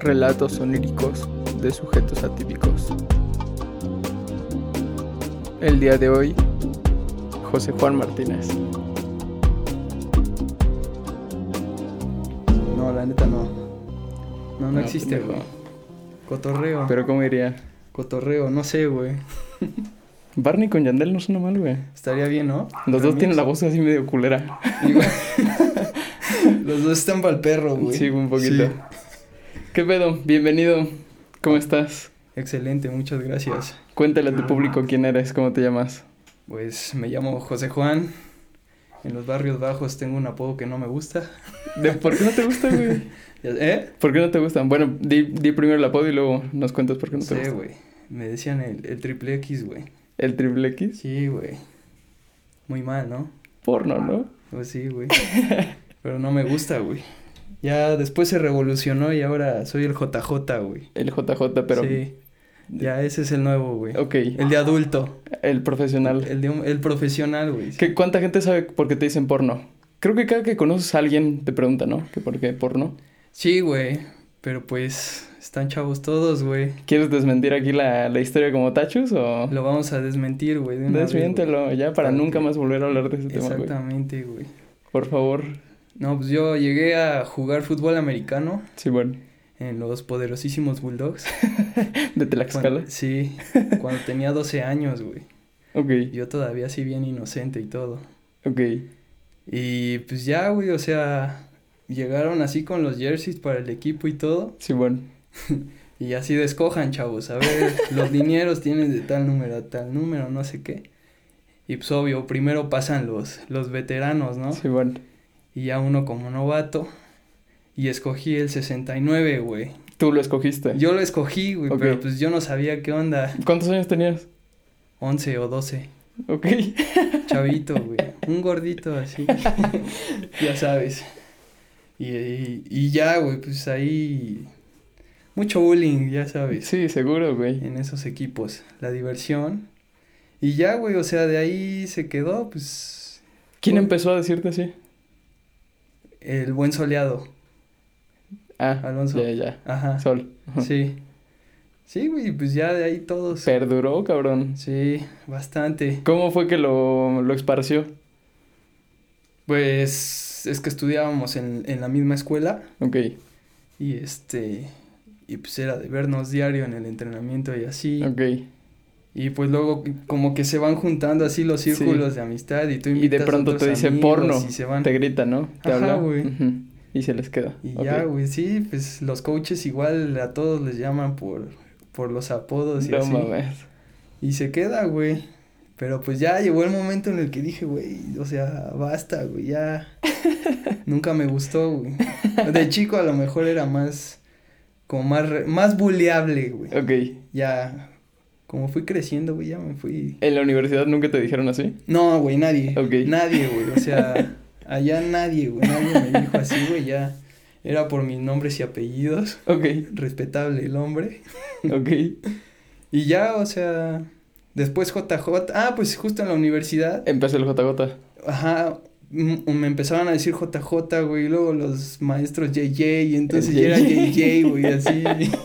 Relatos oníricos de sujetos atípicos. El día de hoy, José Juan Martínez. No, la neta no. No, no, existe, güey. Cotorreo. Pero ¿cómo diría? Cotorreo, no sé, güey. Barney con Yandel no suena mal, güey. Estaría bien, ¿no? Los dos tienen la voz así medio culera. Los dos están para el perro, güey. Sí, un poquito. Sí. ¿Qué pedo? Bienvenido. ¿Cómo estás? Excelente, muchas gracias. Cuéntale a tu público quién eres, cómo te llamas. Pues me llamo José Juan. En los barrios bajos tengo un apodo que no me gusta. ¿De por qué no te gusta, güey? ¿Eh? ¿Por qué no te gustan? Bueno, di, di primero el apodo y luego nos cuentas por qué No no te sé, gusta. güey. Me decían el, el triple X, güey. El triple X. Sí, güey. Muy mal, ¿no? Porno, ¿no? Pues sí, güey. Pero no me gusta, güey. Ya después se revolucionó y ahora soy el JJ, güey. El JJ, pero... Sí. Ya ese es el nuevo, güey. Ok. El de adulto. El profesional. El de un- el profesional, güey. ¿Qué, ¿Cuánta gente sabe por qué te dicen porno? Creo que cada que conoces a alguien te pregunta, ¿no? ¿Que por qué porno? Sí, güey. Pero pues están chavos todos, güey. ¿Quieres desmentir aquí la, la historia como tachos o...? Lo vamos a desmentir, güey. de una vez, güey. Desmiéntelo ya para nunca más volver a hablar de ese tema, güey. Exactamente, güey. Por favor. No, pues yo llegué a jugar fútbol americano Sí, bueno. en los poderosísimos Bulldogs. De Tlaxcala. Cuando- sí, cuando tenía 12 años, güey. Ok, Yo todavía así bien inocente y todo. ok. Y pues ya, güey, o sea, llegaron así con los jerseys para el equipo y todo. Sí, bueno. Y así de escojan, chavos. A ver, los linieros tienen de tal número a tal número, no sé qué. Y pues obvio, primero pasan los, los veteranos, ¿no? Sí, bueno. Y ya uno como novato. Y escogí el 69, güey. Tú lo escogiste. Yo lo escogí, güey, pero pues yo no sabía qué onda. ¿Cuántos años tenías? 11 o 12. Ok. Chavito, güey. Un gordito así. ya sabes. Y, y, y ya, güey, pues ahí. Mucho bullying, ya sabes. Sí, seguro, güey. En esos equipos. La diversión. Y ya, güey, o sea, de ahí se quedó, pues. ¿Quién Por- empezó a decirte así? El buen soleado. Ah, Alonso. ya, ya. Ajá. Sol. Sí. Sí, güey, pues ya de ahí todos. Perduró, cabrón. Sí, bastante. ¿Cómo fue que lo, lo esparció? Pues es que estudiábamos en, en la misma escuela. Ok. Y este. Y pues era de vernos diario en el entrenamiento y así. Ok. Y pues luego como que se van juntando así los Sí. círculos de amistad y tú Y de invitas a pronto te otros dice amigos porno. Y se van. Te grita, ¿no? Te Ajá, habla. güey. Y se les queda. Y ya, güey, sí, pues los coaches igual a todos les llaman por, por los apodos y No así. mames. Y se queda, güey. Pero pues ya llegó el momento en el que dije, güey, o sea, basta, güey, ya. Nunca me gustó, güey. De chico a lo mejor era más, como más, re- más buleable, güey. Ok. Ya, como fui creciendo, güey, ya me fui. ¿En la universidad nunca te dijeron así? No, güey, nadie. Ok. Nadie, güey, o sea, allá nadie, güey, nadie me dijo así, güey, ya. Era por mis nombres y apellidos. Ok. Respetable el hombre. Ok. Y ya, o sea, después JJ. Ah, pues justo en la universidad. Empezó el JJ. Ajá, me empezaban a decir JJ, güey, y luego los maestros JJ, y entonces ya era. JJ, güey, así.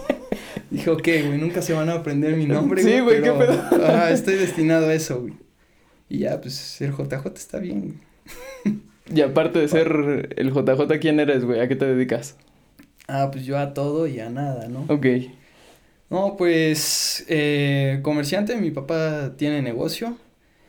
Dije, ok, güey, nunca se van a aprender mi nombre, Sí, güey, ¿qué pedo? Ajá, estoy destinado a eso, güey. Y ya, pues, el JJ está bien, güey. Y aparte de ser el JJ, ¿quién eres, güey? ¿A qué te dedicas? Ah, pues yo a todo y a nada, ¿no? Ok. No, pues, eh, comerciante, mi papá tiene negocio.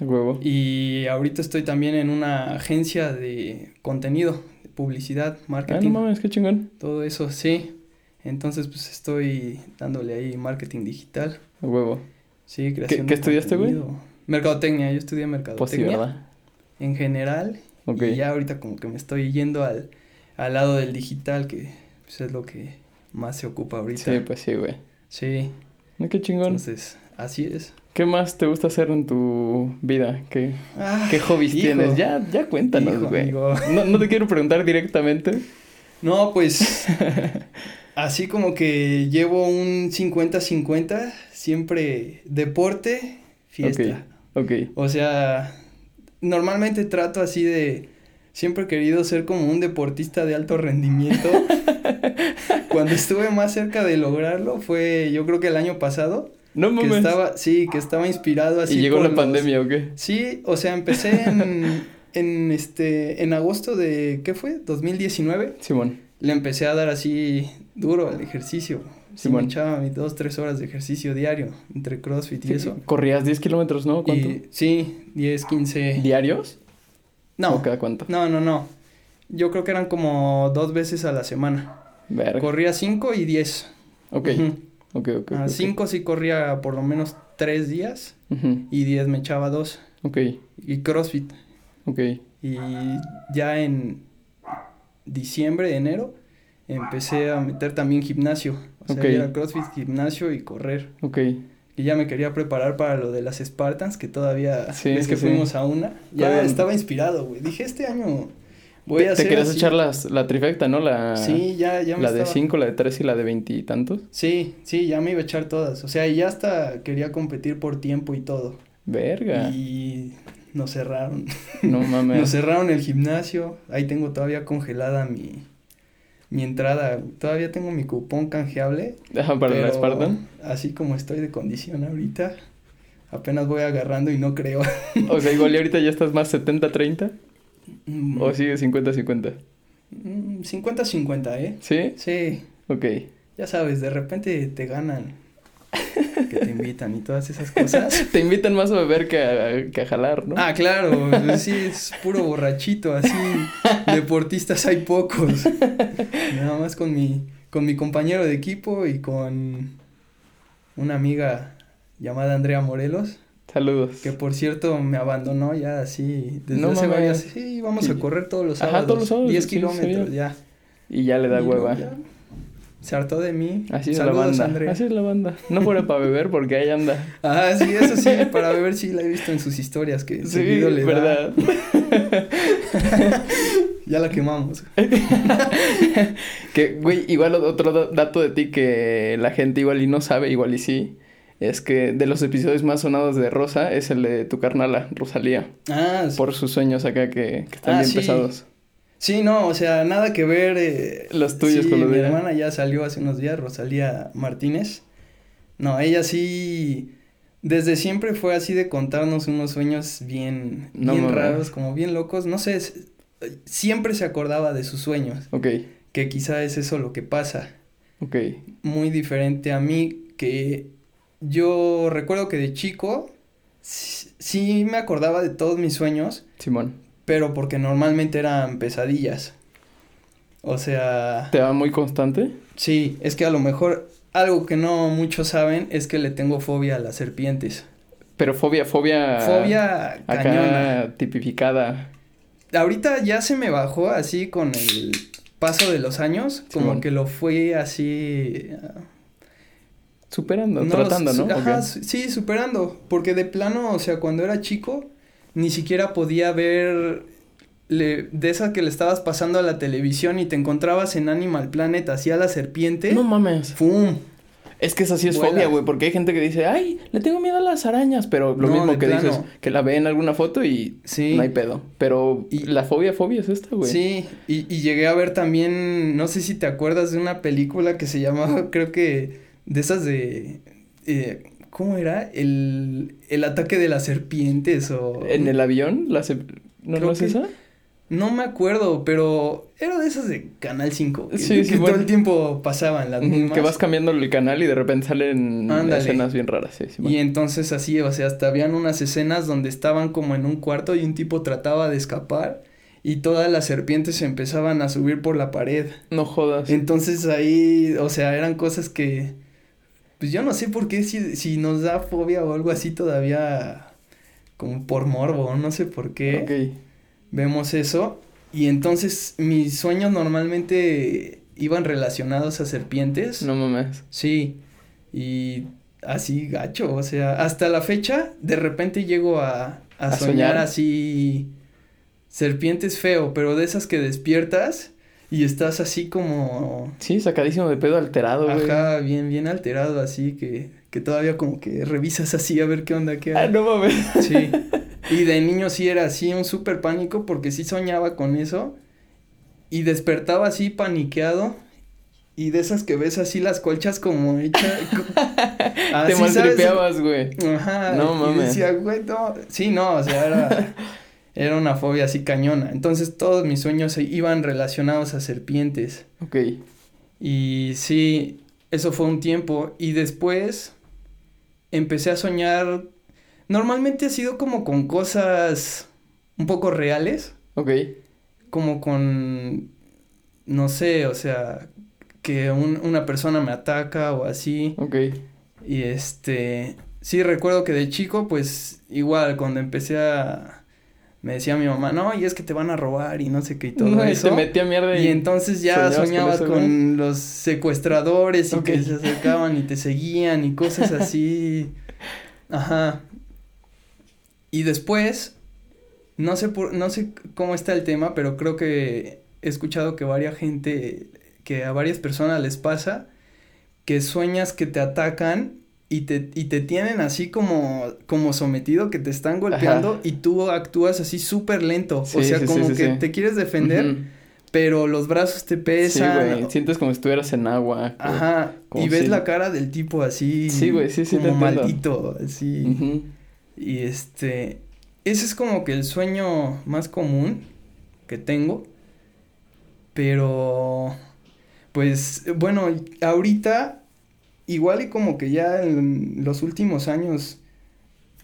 Huevo. Y ahorita estoy también en una agencia de contenido, de publicidad, Ah, marketing. no mames, qué chingón. Todo eso, sí. Entonces, pues estoy dándole ahí marketing digital. Huevo. Sí, creación qué de estudiaste, güey? Mercadotecnia, yo estudié mercadotecnia. Pues sí, ¿verdad? En general. Ok. Y ya ahorita como que me estoy yendo al, al lado del digital, que pues, es lo que más se ocupa ahorita. Sí, pues sí, güey. Sí, qué chingón. entonces, así es. ¿Qué más te gusta hacer en tu vida? ¿Qué, Ah, qué hobbies hijo. tienes? Ya, ya cuéntanos, güey. No, no te quiero preguntar directamente. No, pues así como que llevo un 50-50, siempre deporte, fiesta. Ok. O sea, normalmente trato así de, siempre he querido ser como un deportista de alto rendimiento Cuando estuve más cerca de lograrlo fue, yo creo que el año pasado. No Que mames. estaba, sí, que estaba inspirado así. ¿Y llegó la los- pandemia o qué? Sí, o sea, empecé en, en este, en agosto de, ¿qué fue? 2019. Simón. Le empecé a dar así duro al ejercicio. Sí, me echaba mis dos, tres horas de ejercicio diario, entre CrossFit y eso. ¿Corrías 10 kilómetros, no? ¿Cuánto? Y, sí, 10, 15. ¿Diarios? No, ¿O cada cuánto? no, no, no. Yo creo que eran como dos veces a la semana. Verga. Corría 5 y 10. Ok, Ujú. ok, ok. A ok. 5 sí corría por lo menos 3 días Ujú, y 10 me echaba 2. Ok, Y CrossFit. ok. Y ya en diciembre, enero, empecé a meter también gimnasio. O sea, Ok. era CrossFit, gimnasio y correr. Ok. Y ya me quería preparar para lo de las Spartans, que todavía Sí, es sí, que sí. fuimos a una. Ya estaba inspirado, güey. Dije, este año voy a ¿Te hacer querías así. echar las, la trifecta, no? La, Sí, ya, ya me la de estaba- 5, la de 3 y la de 20 y tantos. Sí, sí, ya me iba a echar todas. O sea, y ya hasta quería competir por tiempo y todo. Verga. Y nos cerraron. No mames. Nos cerraron el gimnasio. Ahí tengo todavía congelada mi, mi entrada. Todavía tengo mi cupón canjeable. Ajá, para la pero Spartan. Así como estoy de condición ahorita, apenas voy agarrando y no creo. O sea, igual y ahorita ya estás más 70-30. Mm, ¿O sigue 50-50? mm, 50-50, ¿eh? ¿Sí? Sí, Ok. ya sabes, de repente te ganan. Que te invitan y todas esas cosas. Te invitan más a beber que a, que a jalar, ¿no? Ah, claro, sí, es puro borrachito, así, deportistas hay pocos. Nada más con mi, con mi compañero de equipo y con una amiga llamada Andrea Morelos, Saludos. que por cierto me abandonó ya así, desde No hace varias, sí, vamos a correr todos los Ajá, sábados, todos los sábados, 10 sí, kilómetros sabía. ya. Y ya le da Y hueva. ya Se hartó de mí. Así es Saludos, la banda. Así es la banda. No fuera para beber porque ahí anda. Ah, sí, eso sí, para beber sí la he visto en sus historias que Sí, seguido le da. verdad. Ya la quemamos. Que, güey, igual otro da- dato de ti que la gente igual y no sabe, igual y sí, es que de los episodios más sonados de Rosa es el de tu carnala, Rosalía, Ah, sí. por sus sueños acá que, que están Ah, bien sí. pesados. Sí, no, o sea, nada que ver. eh, Los tuyos sí, con los mi de ella. hermana ya salió hace unos días, Rosalía Martínez. No, ella sí, desde siempre fue así de contarnos unos sueños bien, No bien raros, como bien locos. No sé, siempre se acordaba de sus sueños, Ok, que quizá es eso lo que pasa. ok. Muy diferente a mí, que yo recuerdo que de chico sí, sí me acordaba de todos mis sueños, Simón, pero porque normalmente eran pesadillas. O sea, ¿te va muy constante? sí, es que a lo mejor algo que no muchos saben es que le tengo fobia a las serpientes. Pero fobia, fobia... Fobia cañona. Tipificada. Ahorita ya se me bajó así con el paso de los años, como Simón. que lo fui así Superando, No, tratando, ¿no? Ajá, sí, superando. Porque de plano, o sea, cuando era chico, ni siquiera podía ver le- de esa que le estabas pasando a la televisión y te encontrabas en Animal Planet hacia la serpiente. No mames. ¡Fum! Es que esa sí es Vuela. fobia, güey, porque hay gente que dice, ay, le tengo miedo a las arañas, pero lo No, mismo que plano. dices, que la ve en alguna foto y Sí. no hay pedo. Pero Y- la fobia, fobia es esta, güey. Sí, y, y llegué a ver también, no sé si te acuerdas de una película que se llamaba, creo que, de esas de, eh, ¿cómo era? El, el ataque de las serpientes o... En el avión, la se- ¿no, Creo no es que- esa? No me acuerdo, pero era de esas de Canal 5. Que, Sí, que sí, todo bueno. el tiempo pasaban las mismas. Que vas cambiando el canal y de repente salen Ándale. escenas bien raras, sí, sí. Y entonces así, o sea, hasta habían unas escenas donde estaban como en un cuarto y un tipo trataba de escapar y todas las serpientes empezaban a subir por la pared. No jodas. Entonces ahí, o sea, eran cosas que, pues yo no sé por qué si, si nos da fobia o algo así todavía, como por morbo, no sé por qué. Vemos eso y entonces mis sueños normalmente iban relacionados a serpientes. No mames. Sí, y así gacho, o sea, hasta la fecha de repente llego a, a, ¿A soñar, soñar? así serpientes feo, pero de esas que despiertas y estás así como Sí, sacadísimo de pedo alterado, güey. ajá, bien bien alterado así que que todavía como que revisas así a ver qué onda qué Ah, no mames. Sí. Y de niño sí era así un súper pánico porque sí soñaba con eso y despertaba así paniqueado y de esas que ves así las colchas como hechas. Te maltripeabas, güey. Ajá. No mames. Y decía, güey, no. Sí, no, o sea, era, era una fobia así cañona. Entonces todos mis sueños iban relacionados a serpientes. Ok. Y sí, eso fue un tiempo. Y después empecé a soñar. Normalmente ha sido como con cosas un poco reales. Ok. Como con. No sé, o sea, que una persona me ataca o así. Ok. Y este. Sí, recuerdo que de chico, pues igual, cuando empecé a. Me decía mi mamá, no, y es que te van a robar y no sé qué y todo eso. Y te metía mierda y, y entonces ya soñabas con, los secuestradores y que se acercaban y te seguían y cosas así. Ajá. Y después, no sé por, no sé cómo está el tema, pero creo que he escuchado que varias gente, que a varias personas les pasa que sueñas que te atacan y te, y te tienen así como, como sometido, que te están golpeando y tú actúas así súper lento. o sea, como que te quieres defender, pero los brazos te pesan. Sí, güey, sientes como si estuvieras en agua. Ajá, y ves la cara del tipo así. Sí, güey, sí, sí. Como maldito, así. Y este, ese es como que el sueño más común que tengo. Pero, pues, bueno, ahorita, igual y como que ya en los últimos años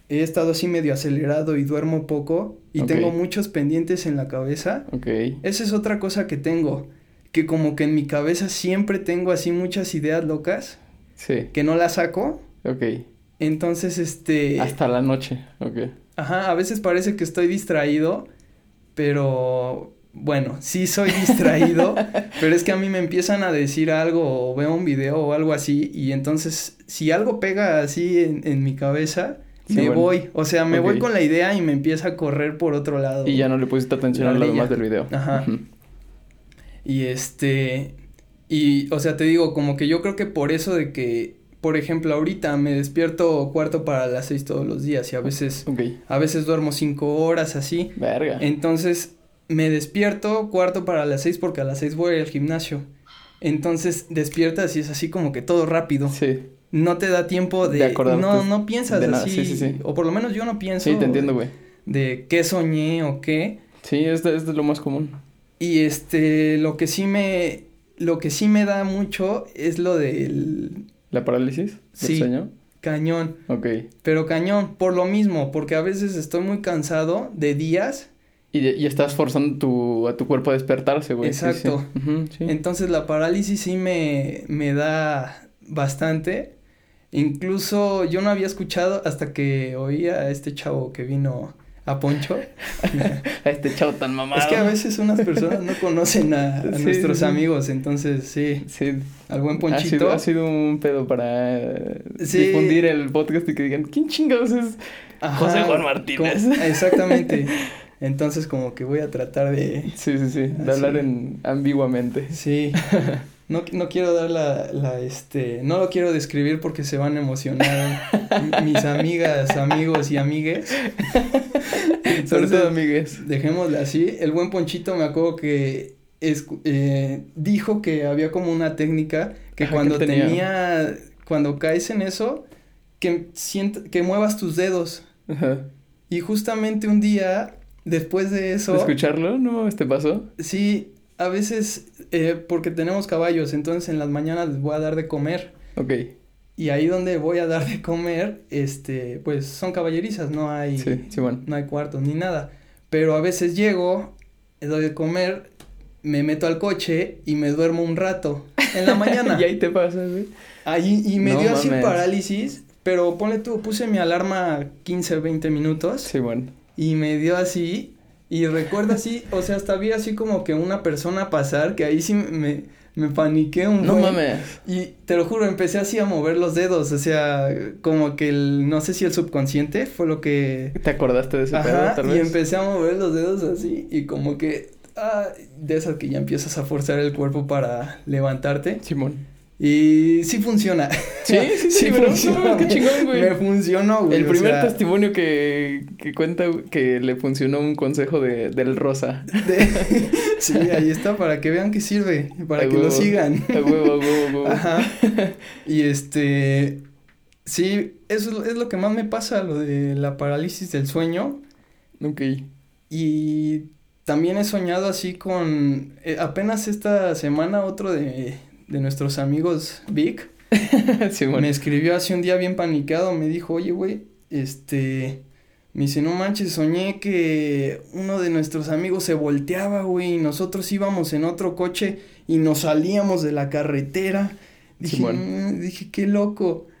he estado así medio acelerado y duermo poco y tengo muchos pendientes en la cabeza. Ok. Esa es otra cosa que tengo, que como que en mi cabeza siempre tengo así muchas ideas locas. Sí. Que no las saco. Ok. Entonces, este... Hasta la noche, ok. Ajá, a veces parece que estoy distraído, pero bueno, sí soy distraído, pero es que a mí me empiezan a decir algo o veo un video o algo así y entonces si algo pega así en, en mi cabeza, me voy, o sea, me voy con la idea y me empieza a correr por otro lado. Y ya no le pusiste atención a lo demás del video. Ajá. Y este, y, o sea, te digo, como que yo creo que por eso de que por ejemplo, ahorita me despierto cuarto para las seis todos los días y a veces, a veces duermo cinco horas así. Verga. Entonces, me despierto cuarto para las seis porque a las seis voy al gimnasio. Entonces, despiertas y es así como que todo rápido. Sí. No te da tiempo de... no, no piensas así. Sí, sí, sí. O por lo menos yo no pienso... Sí, te entiendo, güey. De qué soñé o qué. Sí, es es lo más común. Y este, lo que sí me... Lo que sí me da mucho es lo del ¿La parálisis? Sí. Sueño? Cañón. Ok. Pero cañón, por lo mismo, porque a veces estoy muy cansado de días. Y, y estás forzando tu, a tu cuerpo a despertarse, güey. Exacto. Entonces la parálisis sí me, me da bastante. Incluso yo no había escuchado hasta que oía a este chavo que vino a Poncho. a este chavo tan mamado. Es que a veces unas personas no conocen a, nuestros amigos, entonces sí. Sí. Al buen Ponchito. Ha sido, un pedo para difundir el podcast y que digan, ¿quién chingados es José Juan Martínez? exactamente. Entonces como que voy a tratar de... Sí, sí, sí, de hablar en ambiguamente. Sí. No, no quiero dar la, la, este, no lo quiero describir porque se van a emocionar mis amigas, amigos y amigues. Sobre todo amigues. Dejémosle así. El buen Ponchito me acuerdo que es, eh, dijo que había como una técnica que cuando tenía, cuando caes en eso, que, sienta, que muevas tus dedos. Ajá. Y justamente un día, después de eso... ¿De escucharlo? ¿No? ¿Este pasó? Sí, a veces, eh, porque tenemos caballos, entonces en las mañanas les voy a dar de comer. Ok. Y ahí donde voy a dar de comer, este, pues son caballerizas, no hay, sí, sí, bueno. no hay cuartos ni nada. Pero a veces llego, doy de comer, me meto al coche y me duermo un rato en la mañana. y ahí te pasas, güey. Ahí, y me dio así parálisis, pero ponle tú, puse mi alarma 15 o 20 minutos. Sí, bueno. Y me dio así y recuerdo así, o sea, hasta vi así como que una persona pasar, que ahí sí me, me paniqué un No mames. Y te lo juro, empecé así a mover los dedos, o sea, como que el, no sé si el subconsciente fue lo que... ¿Te acordaste de ese Ajá, pedo, tal vez? y empecé a mover los dedos así, y como que, ah, de esas que ya empiezas a forzar el cuerpo para levantarte. Simón. Y sí funciona. Sí, sí, sí, pero no, qué chingón, güey. Me funcionó, güey. El o primer sea, testimonio que, que cuenta que le funcionó un consejo de, del Rosa. de- sí, ahí está, para que vean que sirve, para A que lo sigan. A huevo, a huevo, a huevo. Ajá. Y este. Sí, eso es lo que más me pasa, lo de la parálisis del sueño. Ok. Y también he soñado así con. eh, apenas esta semana, otro de, de nuestros amigos, Vic, sí, bueno. me escribió hace un día bien paniqueado. Me dijo, oye, güey, este. Me dice, no manches, soñé que uno de nuestros amigos se volteaba, güey, y nosotros íbamos en otro coche y nos salíamos de la carretera. Dije. "Mm", dije, qué loco.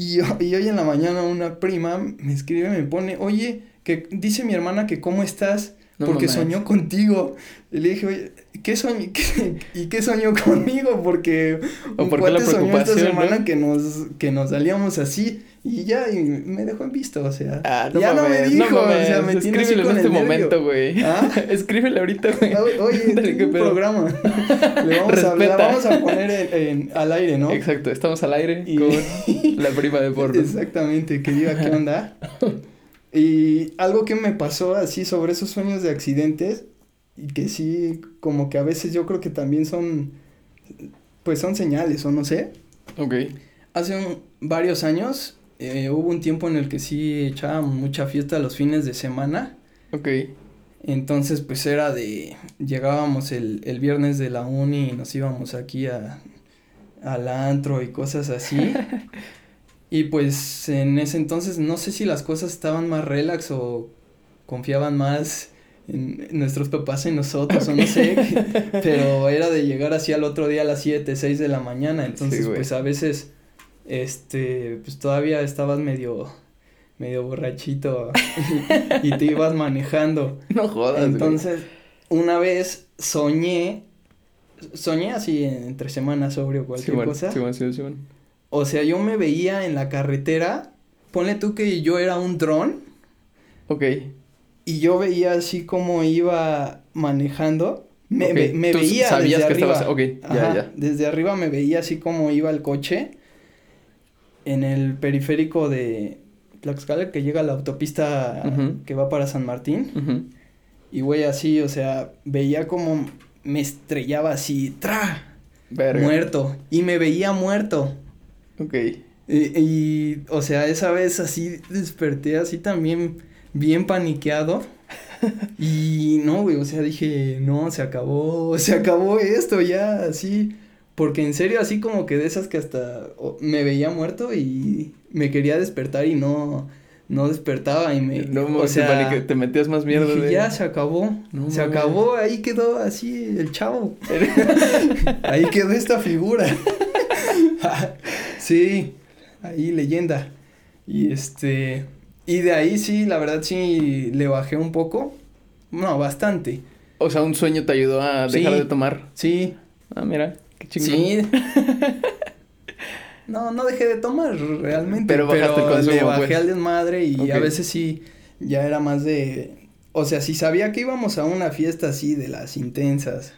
Y, hoy en la mañana una prima me escribe, me pone, oye, que dice mi hermana que cómo estás, No porque soñó contigo. Y le dije, oye, ¿qué soñó? qué- ¿Y qué soñó conmigo? Porque ¿O un por qué la soñó esta semana no? que nos, que nos salíamos así y ya, y me dejó en visto, o sea. Ah, no ya no me dijo, no o sea, mames. me tiene así Escríbele con en este el momento, güey. ¿Ah? Escríbele ahorita, güey. Oye, Dale, tengo un pedo. programa. Le vamos a, la vamos a poner en, en- al aire, ¿no? Exacto, estamos al aire Y- con la prima de porno. Exactamente, que diga qué onda. Y algo que me pasó así sobre esos sueños de accidentes, y que sí, como que a veces yo creo que también son, pues son señales, o no sé. Ok. Hace un- varios años eh, hubo un tiempo en el que sí echábamos mucha fiesta los fines de semana. Ok. Entonces, pues era de, llegábamos el, el viernes de la uni y nos íbamos aquí a, al antro y cosas así. y pues en ese entonces no sé si las cosas estaban más relax o confiaban más en, nuestros papás en nosotros o no sé, pero era de llegar así al otro día a las 7, 6 de la mañana, entonces pues a veces, este, pues todavía estabas medio, medio borrachito y te ibas manejando. No jodas, güey. Entonces, una vez soñé, soñé así entre semanas sobre o cualquier Sí, bueno, cosa. sí, bueno, sí, sí, bueno. O sea, yo me veía en la carretera, ponle tú que yo era un dron Ok. Y yo veía así como iba manejando. Me, Ok, ve- me tú veía sabías desde que arriba. estabas- ok, ya, Ajá, ya. Desde arriba me veía así como iba el coche en el periférico de Tlaxcala que llega a la autopista que va para San Martín. Y güey, así, o sea, veía como me estrellaba así, tra, Verga. muerto. Y me veía muerto. Ok. Y, y, o sea, esa vez así desperté así también bien paniqueado. Y no, güey, o sea, dije, no, se acabó, se acabó esto ya, así. Porque en serio, así como que de esas que hasta me veía muerto y me quería despertar y no, no despertaba y me, No, o sea, te metías más mierda dije, de... ya se acabó, No se acabó, ahí quedó así el chavo. ahí quedó esta figura. sí, ahí leyenda. Y este, y de ahí sí, la verdad sí le bajé un poco. No, bastante. O sea, un sueño te ayudó a dejar Sí. de tomar. Sí, Ah, mira, qué chingón. sí. No, no dejé de tomar realmente. Pero bajaste el le consumo, bajé pues. al desmadre y a veces sí, ya era más de... O sea, si sabía que íbamos a una fiesta así de las intensas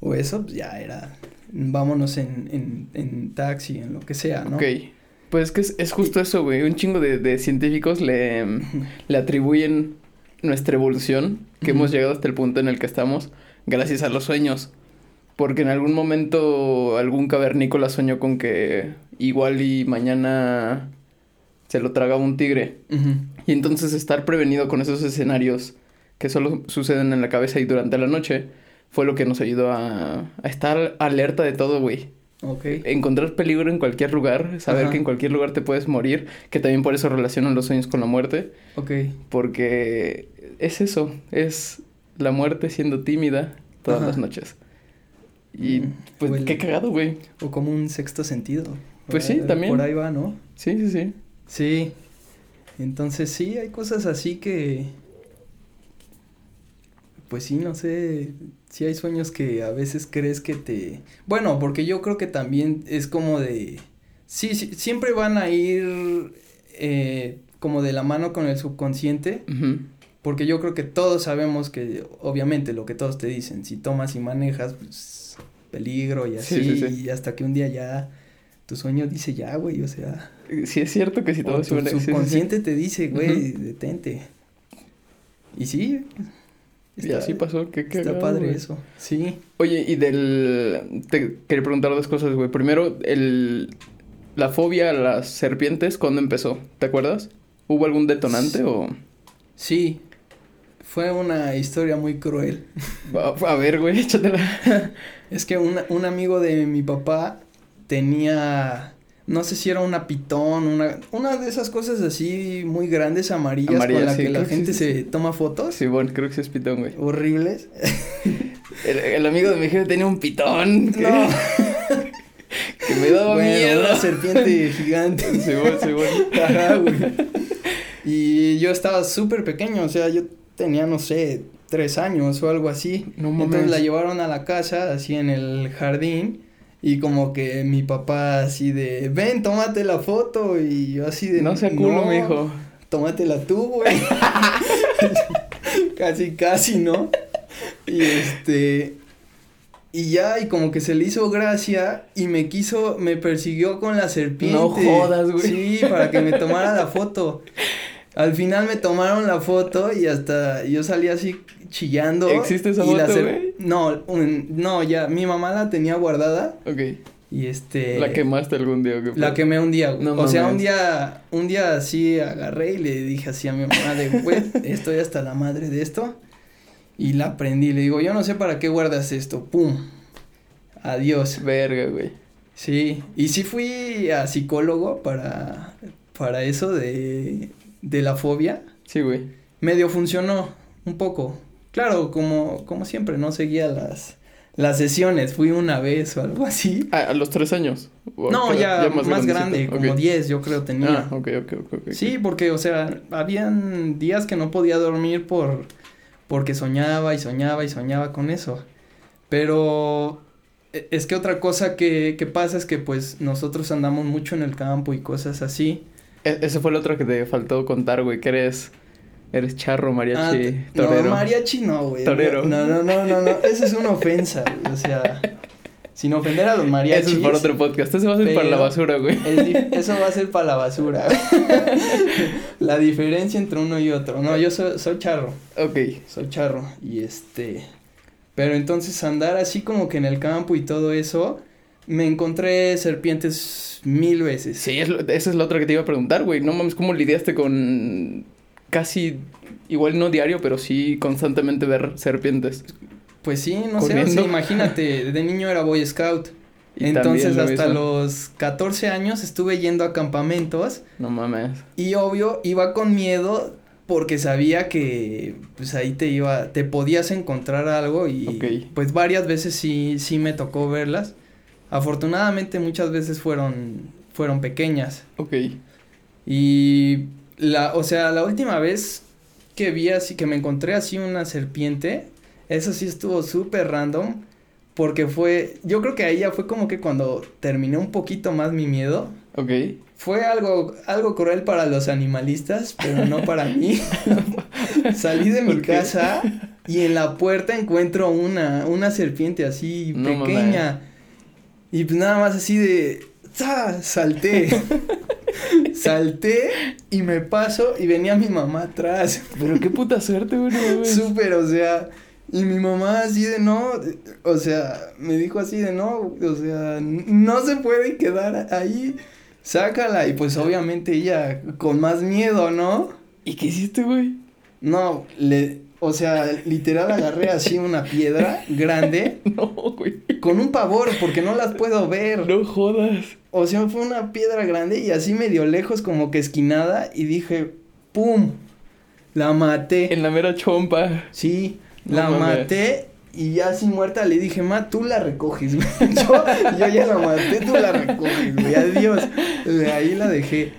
o eso, pues ya era... Vámonos en, en, en taxi, en lo que sea, ¿no? Ok. Pues es que es, es justo eso, güey. Un chingo de, de científicos le, le atribuyen nuestra evolución, que hemos llegado hasta el punto en el que estamos, gracias a los sueños. Porque en algún momento algún cavernícola soñó con que igual y mañana se lo tragaba un tigre. Y entonces estar prevenido con esos escenarios que solo suceden en la cabeza y durante la noche fue lo que nos ayudó a, a estar alerta de todo, güey. Ok. Encontrar peligro en cualquier lugar, saber Ajá. que en cualquier lugar te puedes morir, que también por eso relacionan los sueños con la muerte, Ok. porque es eso, es la muerte siendo tímida todas Ajá. las noches. Y Mm, pues el- qué cagado, güey. O como un sexto sentido. Pues sí, Eh, también. Por ahí va, ¿no? Sí, sí, sí. Sí. Entonces sí, hay cosas así que... Pues sí, no sé, sí hay sueños que a veces crees que te... Bueno, porque yo creo que también es como de... Sí, sí siempre van a ir eh, como de la mano con el subconsciente, porque yo creo que todos sabemos que, obviamente, lo que todos te dicen, si tomas y manejas, pues peligro y así. Sí, sí, sí. Y hasta que un día ya tu sueño dice ya, güey, o sea. Sí, es cierto que si todo o se tu subconsciente te dice, güey, detente. Y sí. Y así pasó, qué Está cagado, padre güey. eso. Sí. Oye, y del... Te quería preguntar dos cosas, güey. Primero, el... La fobia a las serpientes, ¿cuándo empezó? ¿Te acuerdas? ¿Hubo algún detonante o...? Sí. Fue una historia muy cruel. A, a ver, güey, échatela. Es que una- un amigo de mi papá tenía, no sé si era una pitón, una, una de esas cosas así muy grandes amarillas Amarilla, con la sí, que la que gente sí, se toma fotos. Sí, bueno, creo que sí es pitón, güey. Horribles. El, el amigo de mi jefe tenía un pitón que, No, que me daba bueno, miedo. una serpiente gigante. Sí, bueno, sí, bueno. Ajá, güey. Y yo estaba súper pequeño, o sea, yo tenía, no sé, tres años o algo así. No Entonces la llevaron a la casa, así en el jardín, y como que mi papá así de, ven, tómate la foto, y yo así de, No sea culo, "No, mijo. Tómatela tú, güey. casi, casi, ¿no? Y este, y ya, y como que se le hizo gracia, y me quiso, me persiguió con la serpiente. No jodas, güey. Sí, para que me tomara la foto. Al final me tomaron la foto y hasta yo salí así chillando. ¿Existe esa foto, güey? No, un- no, ya, mi mamá la tenía guardada Ok. y este... ¿La quemaste algún día o qué? La quemé un día. No o sea, un día, un día así agarré y le dije así a mi mamá de, güey, estoy hasta la madre de esto. Y la prendí, le digo, yo no sé para qué guardas esto, pum. Adiós. Verga, güey. Sí, y sí fui a psicólogo para, para eso de, de la fobia. Sí, güey. Medio funcionó, un poco. Claro, como, como siempre, no seguía las, las sesiones, fui una vez o algo así. Ah, a los tres años. ¿O No, ya, más, grande, como. 10 yo creo tenía. Ah, ok, ok, ok. ok. Sí, porque, o sea, habían días que no podía dormir por, porque soñaba y soñaba y soñaba con eso. Pero e- es que otra cosa que, que pasa es que, pues, nosotros andamos mucho en el campo y cosas así. E- ese fue el otro que te faltó contar, güey, que eres... Eres charro, Ah, mariachi, t- torero. No, mariachi no, güey. Torero. No, no, no, no, no, eso es una ofensa, güey, o sea, sin ofender a los mariachis. Eso es para otro podcast. Ese va a ser para la basura, güey. Eso va a ser para la basura. la diferencia entre uno y otro. No, yo soy, soy charro. Ok. Soy charro. Y este. Pero entonces andar así como que en el campo y todo eso. Me encontré serpientes mil veces. Sí, es lo- esa es la otra que te iba a preguntar, güey. No mames, ¿cómo lidiaste con casi, igual no diario, pero sí constantemente ver serpientes? Pues sí, no sé. Corriendo. o sea, imagínate, de niño era Boy Scout. Y entonces lo hasta mismo. los 14 años estuve yendo a campamentos. No mames. Y obvio, iba con miedo porque sabía que pues ahí te iba, te podías encontrar algo y pues varias veces sí, sí me tocó verlas. Afortunadamente muchas veces fueron, fueron pequeñas. Ok. Y la, o sea, la última vez que vi así, que me encontré así una serpiente, eso sí estuvo súper random. Porque fue, yo creo que ahí ya fue como que cuando terminé un poquito más mi miedo. Ok. Fue algo, algo cruel para los animalistas, pero no para mí. Salí de mi casa y en la puerta encuentro una, una serpiente así No pequeña. Y pues nada más así de... ¡za! Salté. Salté y me paso y venía mi mamá atrás. Pero qué puta suerte, güey. Súper, o sea, y mi mamá así de no, o sea, me dijo así de no, o sea, no se puede quedar ahí, sácala, y pues obviamente ella con más miedo, ¿no? ¿Y qué hiciste, güey? No, le, o sea, literal agarré así una piedra grande No, güey. con un pavor porque no las puedo ver. No jodas. O sea, fue una piedra grande y así medio lejos como que esquinada y dije, ¡pum! La maté. En la mera chompa. Sí, No la mames. maté y ya así muerta le dije, ma, tú la recoges, güey. Yo, yo ya la maté, tú la recoges, güey. Adiós. De ahí la dejé.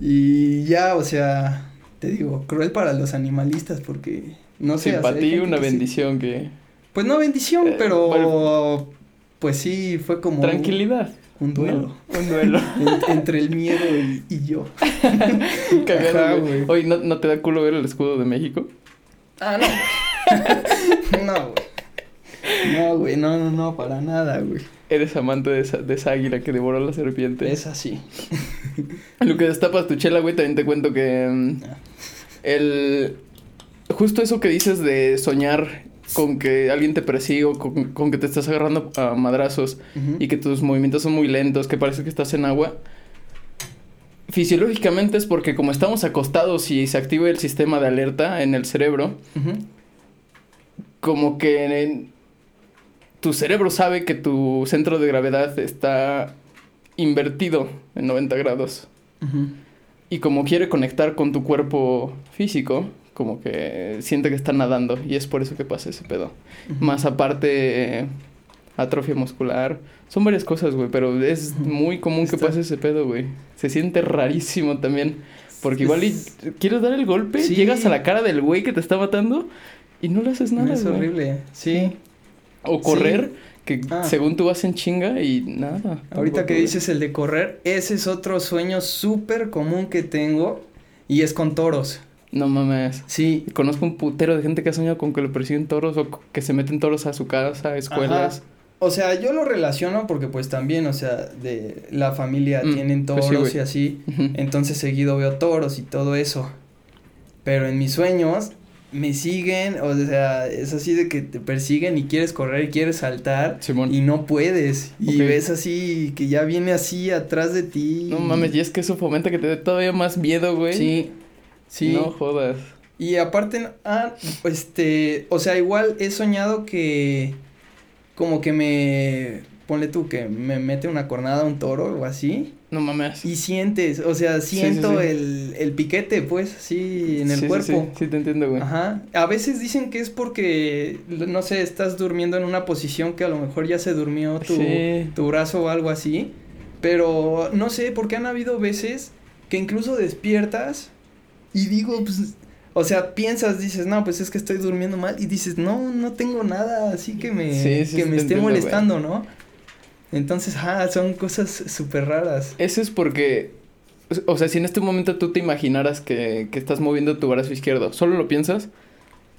Y ya, o sea, te digo, cruel para los animalistas porque no sé. Sí, para ti una que sí. bendición que... Pues no bendición, Eh, pero bueno. pues sí, fue como Tranquilidad. un duelo. ¿no? Un duelo. En- entre el miedo y, y yo. Cagado, güey. Oye, ¿no, ¿no te da culo ver el escudo de México? Ah, no. no, güey. No, güey, no, no, no, para nada, güey. Eres amante de esa, de esa águila que devoró a la serpiente. Es así. Lo que destapas tu chela, güey, también te cuento que... mm, Ah. El... Justo eso que dices de soñar con que alguien te persigue o con, con que te estás agarrando a madrazos y que tus movimientos son muy lentos, que parece que estás en agua. Fisiológicamente es porque como estamos acostados y se activa el sistema de alerta en el cerebro, como que en- tu cerebro sabe que tu centro de gravedad está invertido en 90 grados. Y como quiere conectar con tu cuerpo físico, como que siente que está nadando y es por eso que pasa ese pedo. Más aparte, eh, atrofia muscular. Son varias cosas, güey, pero es muy común que pase ese pedo, güey. Se siente rarísimo también. Porque igual y Es- quieres dar el golpe, Sí. llegas a la cara del güey que te está matando y no le haces nada, es güey. horrible. Sí. O correr, que Ah. según tú vas en chinga y nada. Ahorita que güey. dices el de correr, ese es otro sueño súper común que tengo y es con toros. No mames. Sí. Conozco un putero de gente que ha soñado con que lo persiguen toros o que se meten toros a su casa, a escuelas. Ajá. O sea, yo lo relaciono porque pues también, o sea, de la familia Mm, tienen pues toros sí, y así. Entonces seguido veo toros y todo eso. Pero en mis sueños me siguen, o sea, es así de que te persiguen y quieres correr y quieres saltar Simón. y no puedes. Y ves así que ya viene así atrás de ti. No mames, y es que eso fomenta que te dé todavía más miedo, güey. Sí. Sí. No jodas. Y aparte, ah, este, o sea, igual he soñado que como que me, ponle tú, que me mete una cornada un toro o así. No mames. Y sientes, o sea, sí, siento sí. El, el piquete, pues, así en el Sí, sí, cuerpo. Sí, sí, te entiendo, güey. Ajá. A veces dicen que es porque, no sé, estás durmiendo en una posición que a lo mejor ya se durmió tu, tu brazo o algo así. Pero no sé, porque han habido veces que incluso despiertas y digo, pues, o sea, piensas, dices, no, pues es que estoy durmiendo mal. Y dices, no, no tengo nada así que me, Sí, sí, que sí, me esté entiendo, molestando, ¿no? Entonces, ah, son cosas súper raras. Eso es porque, o sea, si en este momento tú te imaginaras que, que estás moviendo tu brazo izquierdo, solo lo piensas,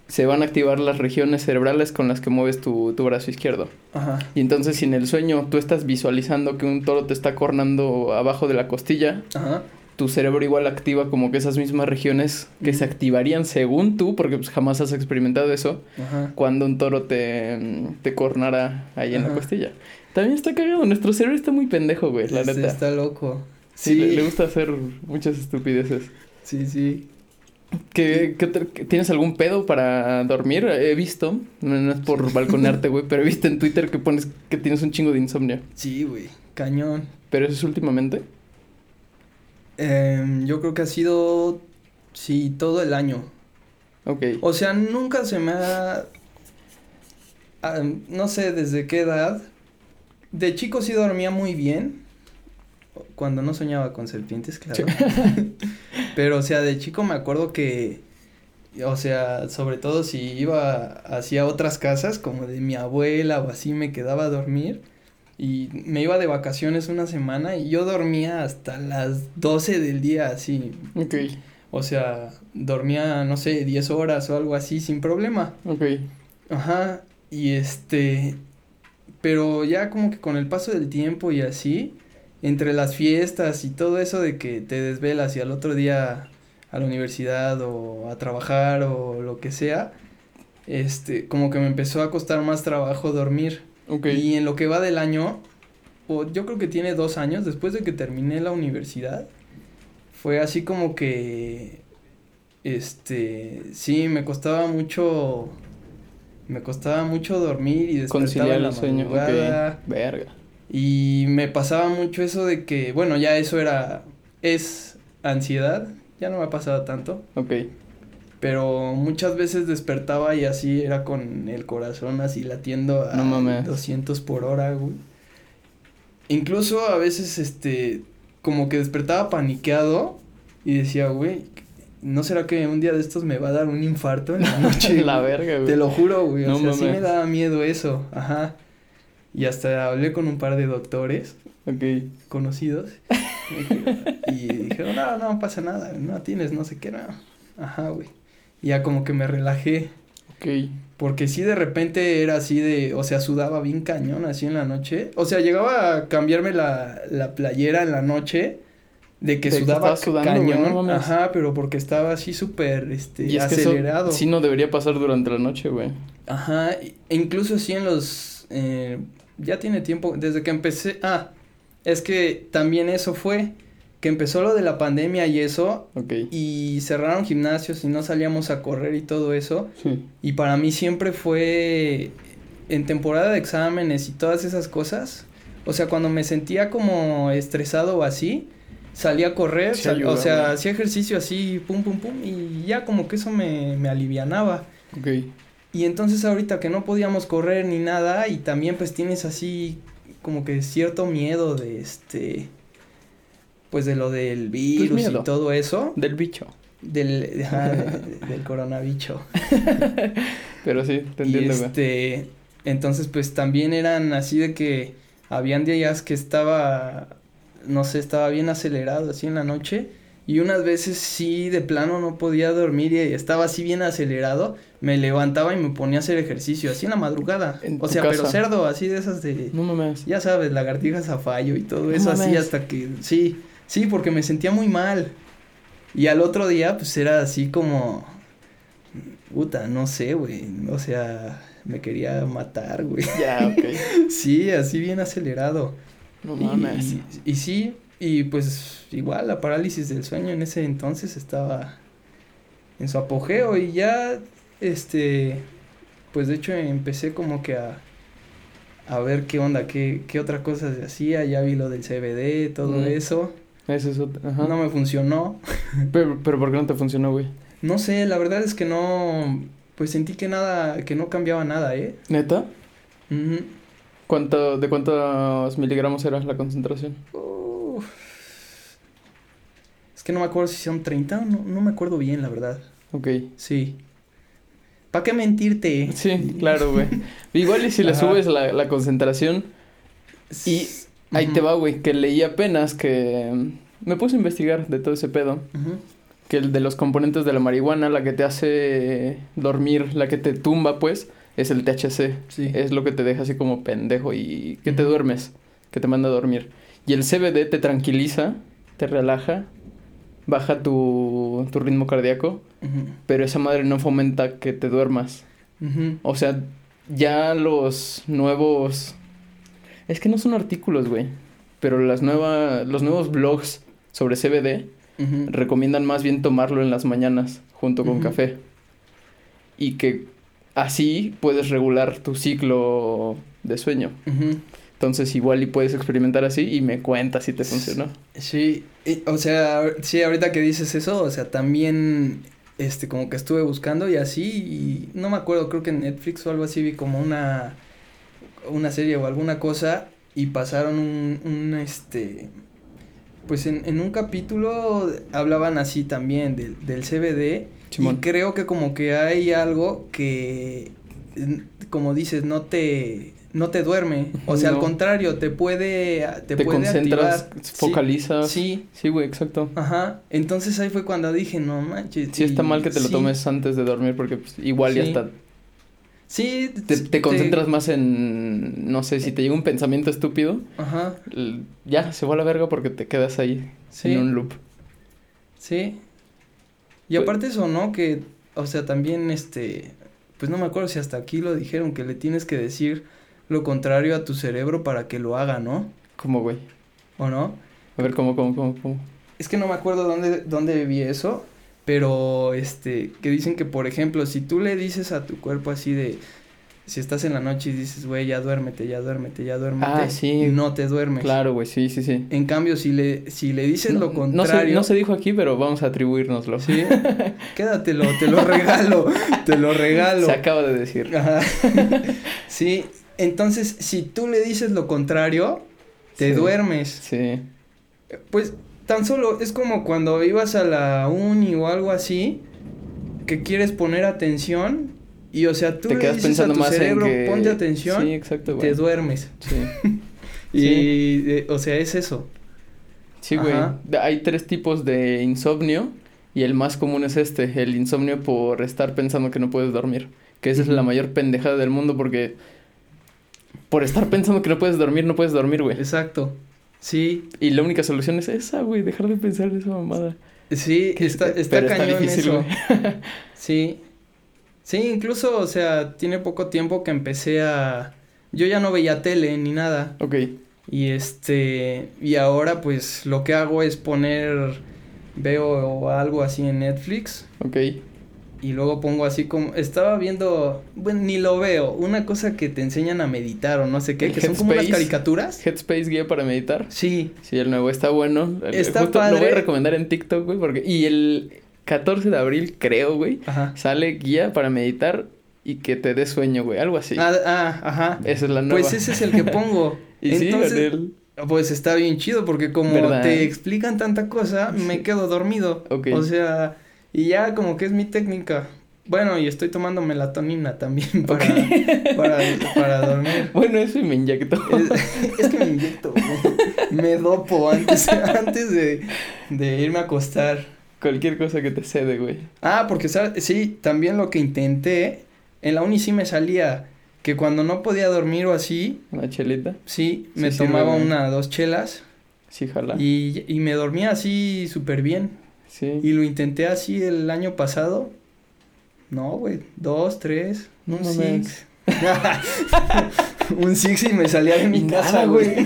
se van a activar las regiones cerebrales con las que mueves tu, tu brazo izquierdo. Ajá. Y entonces si en el sueño tú estás visualizando que un toro te está cornando abajo de la costilla, Ajá. Tu cerebro igual activa como que esas mismas regiones que se activarían según tú, porque pues jamás has experimentado eso, Ajá. cuando un toro te, te cornara ahí en la costilla. También está cagado, nuestro cerebro está muy pendejo, güey, la neta. Está loco. Sí, Sí, le, le gusta hacer muchas estupideces. sí, sí. ¿Qué, qué ¿Tienes algún pedo para dormir? He visto, no, es por balconearte, güey, pero he visto en Twitter que pones que tienes un chingo de insomnio. Sí, güey. Cañón. ¿Pero eso es últimamente? Em, yo creo que ha sido, sí, todo el año. Ok. O sea, nunca se me ha, ah, no sé desde qué edad. De chico sí dormía muy bien. Cuando no soñaba con serpientes, claro. Pero, o sea, de chico me acuerdo que, o sea, sobre todo si iba hacia otras casas, como de mi abuela o así, me quedaba a dormir. Y me iba de vacaciones una semana y yo dormía hasta las 12 del día, así. Ok, O sea, dormía, no sé, 10 horas o algo así sin problema. ok. Ajá, y este, pero ya como que con el paso del tiempo y así, entre las fiestas y todo eso de que te desvelas y al otro día a la universidad o a trabajar o lo que sea, este, como que me empezó a costar más trabajo dormir. Y en lo que va del año, o yo creo que tiene dos años, después de que terminé la universidad, fue así como que, este, sí, me costaba mucho, me costaba mucho dormir y despertaba Conciliar la el sueño. Verga. Y me pasaba mucho eso de que, bueno, ya eso era, es ansiedad, ya no me ha pasado tanto. Ok. Pero muchas veces despertaba y así era con el corazón así latiendo a No mames. 200 por hora, güey. Incluso a veces, este, como que despertaba paniqueado y decía, güey, ¿no será que un día de estos me va a dar un infarto en la noche? la güey?" verga, güey. Te lo juro, güey. No o sea, sí me daba miedo eso. Ajá. Y hasta hablé con un par de doctores Ok. conocidos. y dijeron, no, no pasa nada, no tienes no sé qué, no. Ajá, güey. Y ya como que me relajé. Ok. Porque sí, de repente era así de, o sea, sudaba bien cañón así en la noche. O sea, llegaba a cambiarme la, la playera en la noche de que De sudaba sudando, güey, cañón. no. Ajá, pero porque estaba así súper, este, Y es que eso acelerado. sí no debería pasar durante la noche, güey. Ajá, e incluso así en los, eh, ya tiene tiempo, desde que empecé, ah, es que también eso fue, que empezó lo de la pandemia y eso, Ok. y cerraron gimnasios y no salíamos a correr y todo eso, Sí. y para mí siempre fue en temporada de exámenes y todas esas cosas, o sea, cuando me sentía como estresado o así, salía a correr, Sí sal- o sea, hacía ejercicio así, pum, pum, pum, y ya como que eso me, me alivianaba. Y entonces ahorita que no podíamos correr ni nada y también pues tienes así como que cierto miedo de este pues de lo del virus miedo. y todo eso Del bicho. del de- del coronavirus. Pero sí, te Y entiendo, güey. este entonces pues también eran así de que habían días que estaba no sé, estaba bien acelerado así en la noche y unas veces sí de plano no podía dormir y estaba así bien acelerado, me levantaba y me ponía a hacer ejercicio así en la madrugada. En o sea, pero cerdo, así de esas de No mames. ya sabes, lagartijas a fallo y todo No eso así hasta que sí, sí, porque me sentía muy mal. Y al otro día pues era así como puta, no sé, güey, o sea, me quería matar, güey. Ya, ok. Sí, así bien acelerado. No Y- mames. Y, y sí, y pues igual la parálisis del sueño en ese entonces estaba en su apogeo y ya, este, pues de hecho empecé como que a, a ver qué onda, qué, qué otra cosa se hacía, ya vi lo del CBD, todo Mm. eso, Eso es otra. Ajá. no me funcionó. Pero, pero ¿por qué no te funcionó, güey? No sé, la verdad es que no, pues sentí que nada, que no cambiaba nada, ¿eh? ¿Neta? Ujú. ¿Cuánto, ¿De cuántos miligramos era la concentración? Uf. Es que no me acuerdo si son 30, no, no me acuerdo bien, la verdad. Ok. Sí. ¿Para qué mentirte? Sí, claro, güey. Igual y si le subes la, la concentración, Y ahí te va, güey, que leí apenas que... mm, Me puse a investigar de todo ese pedo. Que el de los componentes de la marihuana, la que te hace dormir, la que te tumba, pues, es el THC. Sí. Es lo que te deja así como pendejo y que te duermes, que te manda a dormir. Y el CBD te tranquiliza, te relaja, baja tu, tu ritmo cardíaco, pero esa madre no fomenta que te duermas. O sea, ya los nuevos... Es que no son artículos, güey. Pero las nuevas, los nuevos blogs sobre CBD recomiendan más bien tomarlo en las mañanas junto con café. Y que así puedes regular tu ciclo de sueño. Entonces igual y puedes experimentar así y me cuentas si te funcionó. Sí, y- o sea, sí, ahorita que dices eso, o sea, también, este, como que estuve buscando y así, y no me acuerdo, creo que en Netflix o algo así vi como una, una serie o alguna cosa, y pasaron un, un, este, pues en, en un capítulo hablaban así también del, del CBD, Simón. y creo que como que hay algo que, como dices, no te, no te duerme, o sea, No. al contrario, te puede, te, te puede concentras, activar. Sí, focalizas. Sí, Sí, güey, exacto. ajá. Entonces ahí fue cuando dije, no manches. Sí está mal que te lo sí, tomes antes de dormir porque pues, igual ya Sí. Sí, te, te concentras más en, no sé, si te llega un pensamiento estúpido, Ajá, ya se va a la verga porque te quedas ahí sí, en un loop. sí. Y Pues- aparte eso, ¿no? Que, o sea, también, este, pues no me acuerdo si hasta aquí lo dijeron, que le tienes que decir lo contrario a tu cerebro para que lo haga, ¿no? ¿Cómo, güey? ¿O no? A ver, ¿cómo, cómo, cómo, cómo? Es que no me acuerdo dónde, dónde vi eso, pero este, que dicen que, por ejemplo, si tú le dices a tu cuerpo así de, si estás en la noche y dices, güey, ya duérmete, ya duérmete, ya duérmete, Ah, sí. no te duermes. Claro, güey, sí, sí, sí. En cambio, si le, si le dices No, lo no se, contrario, no se dijo aquí, pero vamos a atribuírnoslo. sí, quédatelo, te lo regalo, te lo regalo. Se acaba de decir. Ajá. sí, entonces, si tú le dices lo contrario, te Sí. duermes. Sí. Pues tan solo es como cuando ibas a la uni o algo así, que quieres poner atención y o sea, tú te le quedas dices pensando a tu más cerebro, en que... ponte atención, Sí, exacto, güey. te duermes. Sí. Y eh, o sea, es eso. Sí, güey. Ajá. Hay tres tipos de insomnio y el más común es este, el insomnio por estar pensando que no puedes dormir. Que esa es la mayor pendejada del mundo porque por estar pensando que no puedes dormir, no puedes dormir, güey. Exacto. Sí. Y la única solución es esa, güey, dejar de pensar esa mamada. Sí, está, está Pero cañón difícil, eso. Sí. Sí, incluso, o sea, tiene poco tiempo que empecé a... Yo ya no veía tele ni nada. ok, Y este... Y ahora pues lo que hago es poner... Veo algo así en Netflix. ok. Y luego pongo así como... Estaba viendo... Bueno, ni lo veo. Una cosa que te enseñan a meditar o no sé qué. ¿El Que son como Headspace? caricaturas. Headspace guía para meditar. Sí. Sí, el nuevo está bueno. Está justo Lo voy padre. a recomendar en TikTok, güey, porque... Y el 14 de abril, creo, güey, Ajá. sale guía para meditar y que te dé sueño, güey, algo así. Ah, ah, ajá. Esa es la nueva. Pues ese es el que pongo. y sí, Entonces, en el- Pues está bien chido porque como ¿Verdad? te explican tanta cosa, me quedo dormido. Ok. O sea, y ya como que es mi técnica. Bueno, y estoy tomando melatonina también para, para, para dormir. Bueno, eso y me inyecto. Es, es que me inyecto, me dopo antes, antes de, de irme a acostar. Cualquier cosa que te cede, güey. Ah, porque ¿sabes? sí, también lo que intenté, en la uni sí me salía que cuando no podía dormir o así, Una chelita. sí, me tomaba una, dos chelas. Sí, jala. Y, y me dormía así súper bien. Sí. Y lo intenté así el año pasado. No, güey. Dos, tres. No un six. un six y me salía de mi Nada, casa, güey.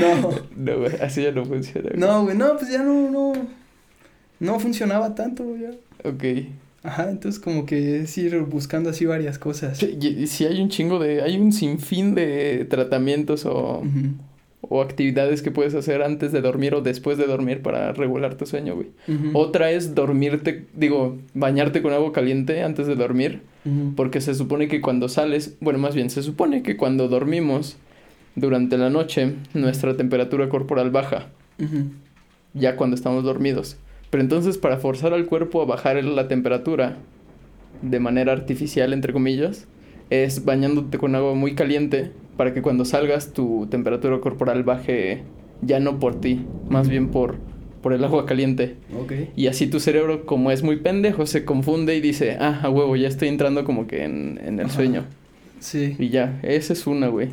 no. No, güey, así ya no funciona. güey. No, güey. No, pues ya no, no. No funcionaba tanto, ya. Ok. Ajá, entonces como que es ir buscando así varias cosas. Sí, sí hay un chingo de... Hay un sinfín de tratamientos o, Ujú, o actividades que puedes hacer antes de dormir o después de dormir para regular tu sueño, güey. Otra es dormirte, digo, bañarte con agua caliente antes de dormir. Porque se supone que cuando sales, bueno, más bien se supone que cuando dormimos durante la noche, nuestra temperatura corporal baja, ya cuando estamos dormidos. Pero entonces para forzar al cuerpo a bajar la temperatura de manera artificial, entre comillas, es bañándote con agua muy caliente para que cuando salgas tu temperatura corporal baje ya no por ti, más bien por, por el agua caliente. Ok. Y así tu cerebro, como es muy pendejo, se confunde y dice, ah, a huevo, ya estoy entrando como que en, en el Ajá. sueño. Sí. Y ya, esa es una, güey.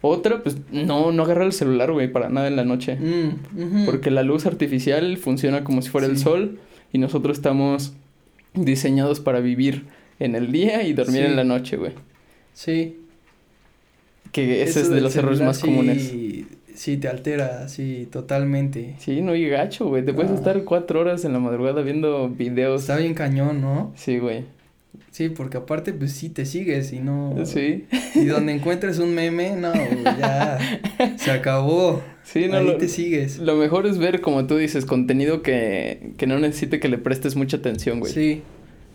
Otra, pues no, no agarrar el celular, güey, para nada en la noche. Mm. Porque la luz artificial funciona como si fuera el sol y nosotros estamos diseñados para vivir en el día y dormir Sí. en la noche, güey. Sí. Que ese es de los errores más comunes. Sí, te altera, sí, totalmente. Sí, no, y gacho, güey. Te puedes Ah. estar cuatro horas en la madrugada viendo videos. Está bien cañón, ¿no? Sí, güey. Sí, porque aparte, pues sí te sigues y no. Sí. Y donde encuentres un meme, no, ya. Se acabó. Sí, no, Ahí lo, te sigues. lo mejor es ver, como tú dices, contenido que, que no necesite que le prestes mucha atención, güey. Sí,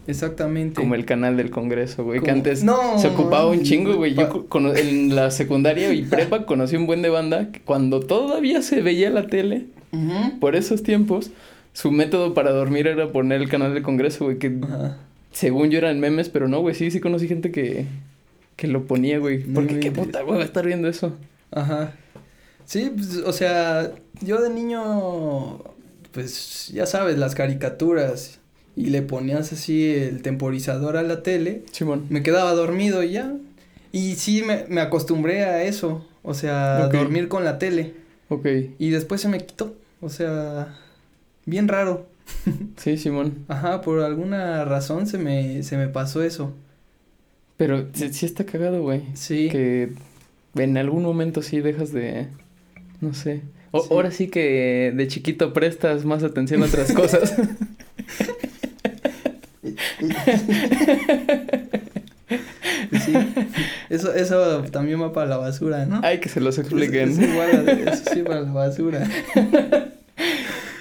exactamente. Como el canal del Congreso, güey, que antes No, se ocupaba un chingo, güey. Yo pa- co- cono- en la secundaria y prepa conocí un buen de banda que cuando todavía se veía la tele, por esos tiempos, su método para dormir era poner el canal del Congreso, güey, que según yo eran memes, pero no, güey, sí, sí conocí gente que, que lo ponía, güey. Porque qué puta, güey, va a estar viendo eso. Ajá. Sí, pues, o sea, yo de niño, pues ya sabes, las caricaturas y le ponías así el temporizador a la tele, Simón. me quedaba dormido y ya. Y sí, me, me acostumbré a eso, o sea, dormir con la tele. Ok. Y después se me quitó, o sea, bien raro. Sí, Simón. Ajá, por alguna razón se me, se me pasó eso. Pero sí, sí está cagado, güey. Sí. Que en algún momento sí dejas de. No sé. O- Sí. Ahora sí que de chiquito prestas más atención a otras cosas. Sí. Eso, eso también va para la basura, ¿no? Ay, que se los expliquen. Es, es igual, eso sí para la basura.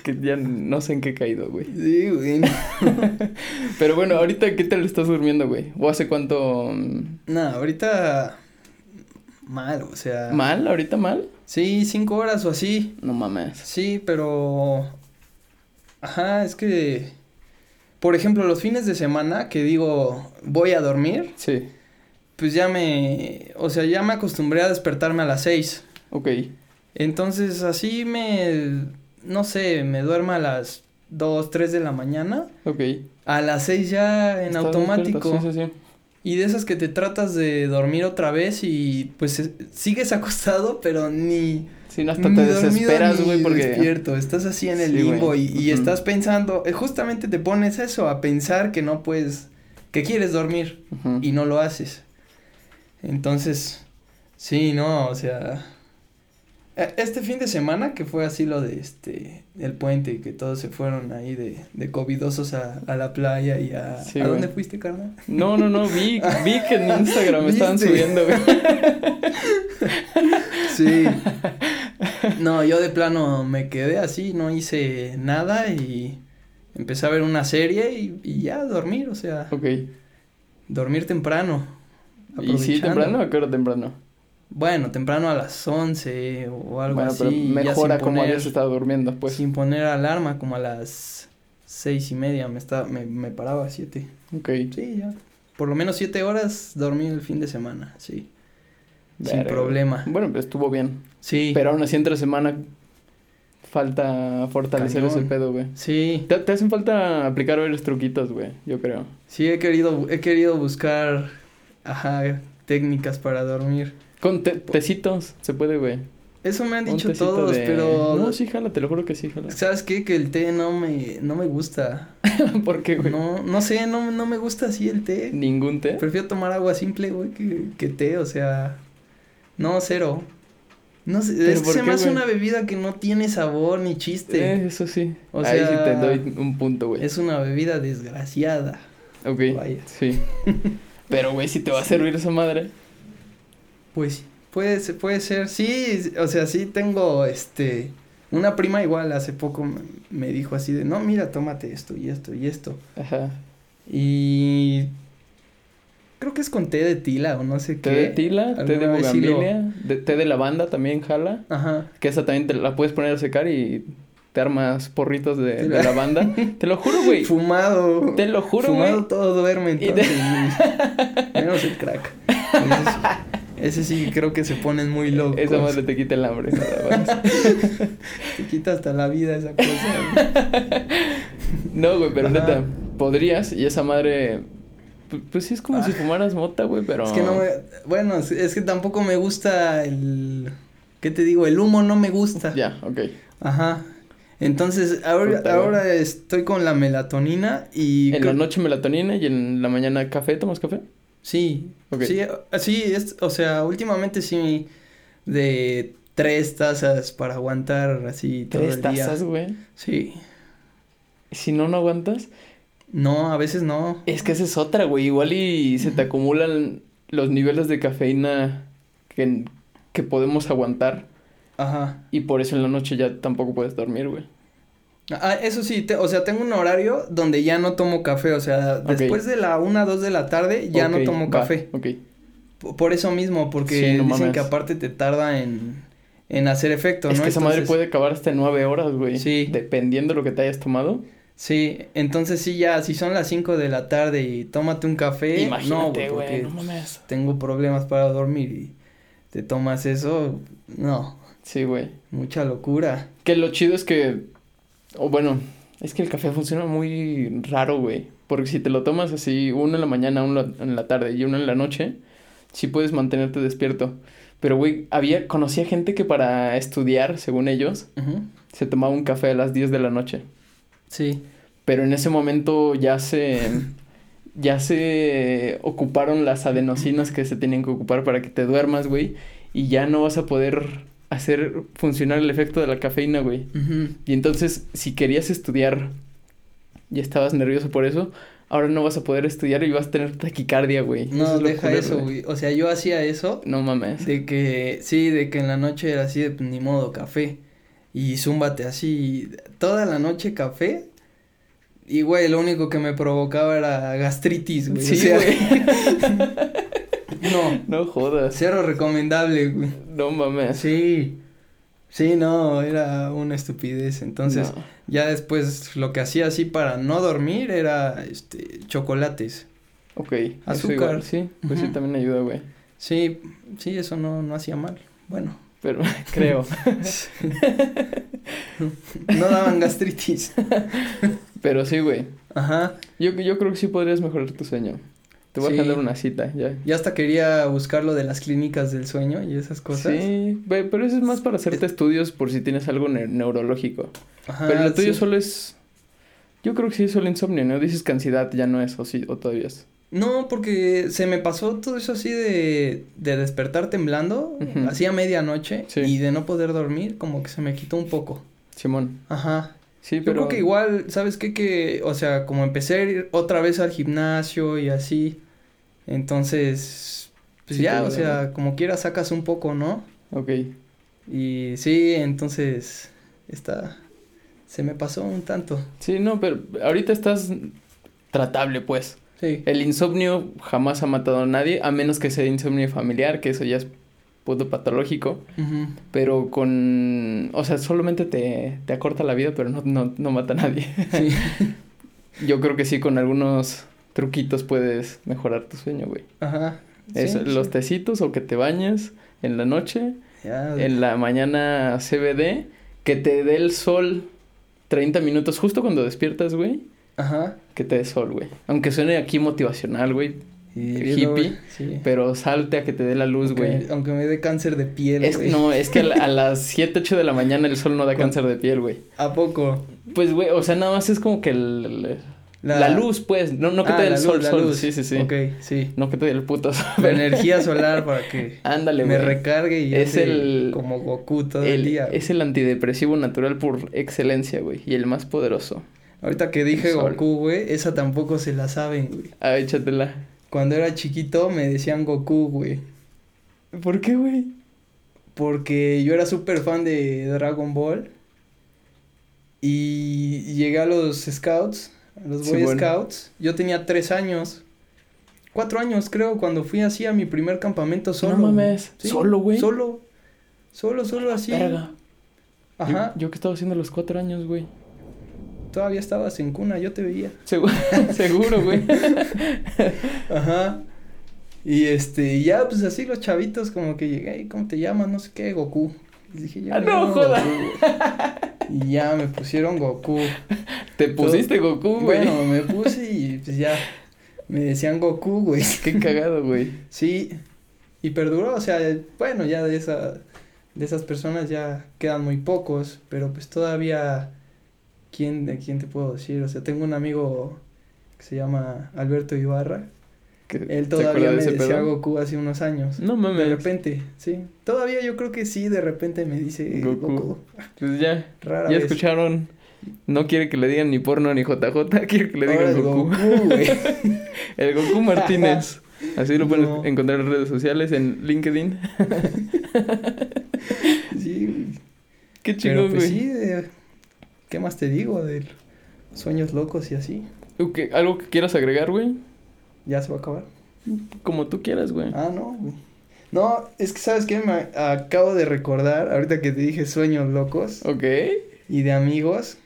Que ya no sé en qué he caído, güey. Sí, güey. no. Pero bueno, ahorita, ¿qué tal estás durmiendo, güey? ¿O hace cuánto. mm, No, ahorita mal, o sea. ¿Mal? ¿Ahorita mal? Sí, cinco horas o así. No mames. Sí, pero. Ajá, es que. Por ejemplo, los fines de semana que digo voy a dormir, Sí. pues ya me. O sea, ya me acostumbré a despertarme a las seis. Ok. Entonces así me. No sé, me duermo a las 2, 3 de la mañana, Ok. a las 6 ya en automático. Sí, sí, sí. Y de esas que te tratas de dormir otra vez y pues eh, sigues acostado, pero ni... Sí, no, hasta ni te desesperas, güey, porque... despierto, estás así en el Sí, limbo y, y estás pensando, eh, justamente te pones eso, a pensar que no puedes, que quieres dormir y no lo haces. Entonces, sí, no, o sea, eh, este fin de semana que fue así lo de este, el puente, que todos se fueron ahí de, de covidosos a, a la playa y a... Sí, ¿A güey. dónde fuiste, carnal? No, no, no, vi, vi que en Instagram estaban ¿Viste? subiendo, güey. Sí. No, yo de plano me quedé así, no hice nada y empecé a ver una serie y, y ya dormir, o sea, Ok. dormir temprano. ¿Y sí, temprano o qué hora temprano? Bueno, temprano a las 11 o algo bueno, así. pero mejora sin como poner- habías estado durmiendo, pues. Sin poner alarma, como a las seis y media me, estaba, me, me paraba a siete. Ok. Sí, ya. Por lo menos siete horas dormí el fin de semana, sí. Sin problema. Bueno, pues estuvo bien. Sí. Pero aún así entre semana falta fortalecer Cañón. ese pedo, güey. Sí, Te, te hacen falta aplicar varios truquitos, güey, yo creo. sí he querido, he querido buscar, ajá, técnicas para dormir. Con te- tecitos, se puede, güey. Eso me han dicho todos, de- pero... No, sí, jala, te lo juro que sí, jala. ¿Sabes qué? Que el té no me, no me gusta. ¿Por qué, güey? No, no sé, no, no me gusta así el té. ¿Ningún té? Prefiero tomar agua simple, güey, que, que té, o sea... No, cero. No sé, ¿Pero es que se me hace una bebida que no tiene sabor ni chiste. Eh, eso sí. O Ahí sí sea, te doy un punto, güey. Es una bebida desgraciada. Ok, Vaya. sí. Pero, güey, si te va a servir esa madre. Pues puede puede ser, sí, o sea, sí tengo, este, una prima igual hace poco me dijo así de, no, mira, tómate esto y esto y esto. Ajá. Y creo que es con té de tila o no sé Té qué. de tila, té de lo- bugambilia, de- té de lavanda también jala. Ajá. Que esa también te la puedes poner a secar y te armas porritos de, de la- lavanda. te lo juro, güey. Fumado. Te lo juro, Fumado güey. todo duerme Y de- entonces. Menos el crack. Ese sí, ese sí creo que se ponen muy locos. Esa madre te quita el hambre, nada más. Te quita hasta la vida esa cosa. No, güey, pero Ajá. neta, podrías y esa madre. Pu- Pues sí, es como Ah. si fumaras mota, güey, pero. Es que no me... Bueno, es- que tampoco me gusta el... ¿Qué te digo? El humo no me gusta. Ya, ok. Ajá. Entonces, ahora, Puta, ahora estoy con la melatonina y... En la noche melatonina y en la mañana café, ¿tomas café? Sí. Ok. Sí, así es, o sea, últimamente sí de tres tazas para aguantar así todo Tres el día. tazas, güey. Sí. Si no, no aguantas. No, a veces no. Es que esa es otra, güey. Igual y se te acumulan los niveles de cafeína que, que podemos aguantar. Ajá. Y por eso en la noche ya tampoco puedes dormir, güey. Ah, eso sí, te- o sea, tengo un horario donde ya no tomo café, o sea, después de la una, dos de la tarde ya no tomo va, café. Ok. P- Por eso mismo, porque Sí, no dicen que aparte te tarda en, en hacer efecto, Es ¿no? que esa madre puede acabar hasta nueve horas, güey. Sí. Dependiendo de lo que te hayas tomado. Sí, entonces sí, ya, si son las cinco de la tarde y tómate un café, no, Imagínate, güey, güey. porque No mames. tengo problemas para dormir y te tomas eso, no, Sí, güey. mucha locura. Que lo chido es que. O bueno, es que el café funciona muy raro, güey. Porque si te lo tomas así, uno en la mañana, uno en la tarde y uno en la noche, sí puedes mantenerte despierto. Pero, güey, había, conocía gente que para estudiar, según ellos, se tomaba un café a las 10 de la noche. Sí, Pero en ese momento ya se. Ya se ocuparon las adenosinas que se tenían que ocupar para que te duermas, güey. Y ya no vas a poder hacer funcionar el efecto de la cafeína, güey. Y entonces, si querías estudiar y estabas nervioso por eso, ahora no vas a poder estudiar y vas a tener taquicardia, güey. no, es deja eso, güey, o sea, yo hacía eso No mames. de que, sí, de que en la noche era así de, ni modo, café, y zúmbate así, toda la noche café, y, güey, lo único que me provocaba era gastritis, güey, Sí, o sea, güey. no, No jodas. cero recomendable, güey. No mames. Sí, sí, no, era una estupidez. Entonces, No. ya después lo que hacía así para no dormir era, este, chocolates. Ok. Azúcar. igual, sí, pues sí también ayuda, güey. Sí, sí, eso no, no hacía mal. Bueno, Pero creo. no daban gastritis. Pero sí, güey. Ajá. Yo, yo creo que sí podrías mejorar tu sueño. Te voy Sí. a agendar una cita, ya. Ya hasta quería buscar lo de las clínicas del sueño y esas cosas. Sí, pero eso es más para hacerte estudios por si tienes algo ne- neurológico. Ajá, pero lo tuyo sí. solo es... Yo creo que sí es solo insomnio, ¿no? Dices que ansiedad ya no es, o sí, o todavía es. No, porque se me pasó todo eso así de, de despertar temblando, Ujú. así a medianoche, Sí. y de no poder dormir, como que se me quitó un poco. Simón. Ajá. Sí, Yo pero... creo que igual, ¿sabes qué? Que, o sea, como empecé a ir otra vez al gimnasio y así, entonces, pues Sí, ya, o sea, como quiera sacas un poco, ¿no? Ok. Y sí, entonces, está, se me pasó un tanto. Sí, no, pero ahorita estás tratable, pues. Sí. El insomnio jamás ha matado a nadie, a menos que sea insomnio familiar, que eso ya es puto patológico. Pero con... O sea, solamente te, te acorta la vida, pero no, no, no mata a nadie. Sí. Yo creo que sí, con algunos truquitos puedes mejorar tu sueño, güey. Ajá. Es Sí, los tecitos o que te bañes en la noche, Ya, en la mañana CBD, que te dé el sol 30 minutos justo cuando despiertas, güey. Ajá. Que te dé sol, güey. Aunque suene aquí motivacional, güey. Y Hippie, sí. Pero salte a que te dé la luz, güey. aunque me dé cáncer de piel, Es, güey. no, es que a, la- a las 7, 8 de la mañana el sol no da cáncer de piel, güey. ¿A poco? Pues, güey, o sea, nada más es como que el- el- la... luz, pues. No, no que Ah, te dé el sol, la sol. luz. Sí, sí, sí. Ok, sí. No que te dé el puto sol. La energía solar para que Ándale, me güey. recargue y Es el- como Goku todo el, El- día. es el antidepresivo natural por excelencia, güey. Y el más poderoso. Ahorita que dije sol. Goku, güey, esa tampoco se la saben, güey. Ah, échatela. Cuando era chiquito me decían Goku, güey. ¿Por qué, güey? Porque yo era súper fan de Dragon Ball. Y llegué a los Scouts, a los Sí, Boy bueno. Scouts. Yo tenía tres años. Cuatro años, creo, cuando fui así a mi primer campamento solo. No mames. ¿Solo, güey? Solo. Solo, solo así. Verga. Ajá. Yo, yo que estaba haciendo a los cuatro años, güey. Todavía estabas en cuna, yo te veía. Seguro, seguro, güey. Ajá. Y este, ya, pues así los chavitos, como que llegué, "Ey, ¿cómo te llamas? No sé qué, Goku. Y dije, ya. Ah, no, joda. Goku. Y ya me pusieron Goku. Te pusiste Goku, güey. Bueno, me puse y pues ya. Me decían Goku, güey. Qué cagado, güey. Sí. Y perduró, o sea, bueno, ya de esa. De esas personas ya quedan muy pocos, pero pues todavía. ¿Quién, de quién te puedo decir? O sea, tengo un amigo que se llama Alberto Ibarra. ¿Que Él todavía de me ese decía? Goku hace unos años. No De mames. repente, sí. Todavía yo creo que sí, de repente me dice Goku. Goku. Pues ya. Rara Ya vez. escucharon. No quiere que le digan ni porno ni JJ, quiere que le Ahora digan el Goku. Goku. El Goku Martínez. Así lo pueden No. encontrar en redes sociales, en LinkedIn. sí. Qué Pero chingón, pues güey. sí, de- ¿qué más te digo? De sueños locos y así. ¿Algo que quieras agregar, güey? Ya se va a acabar. Como tú quieras, güey. Ah, no, güey. No, es que sabes qué me acabo de recordar, ahorita que te dije sueños locos Ok. y de amigos.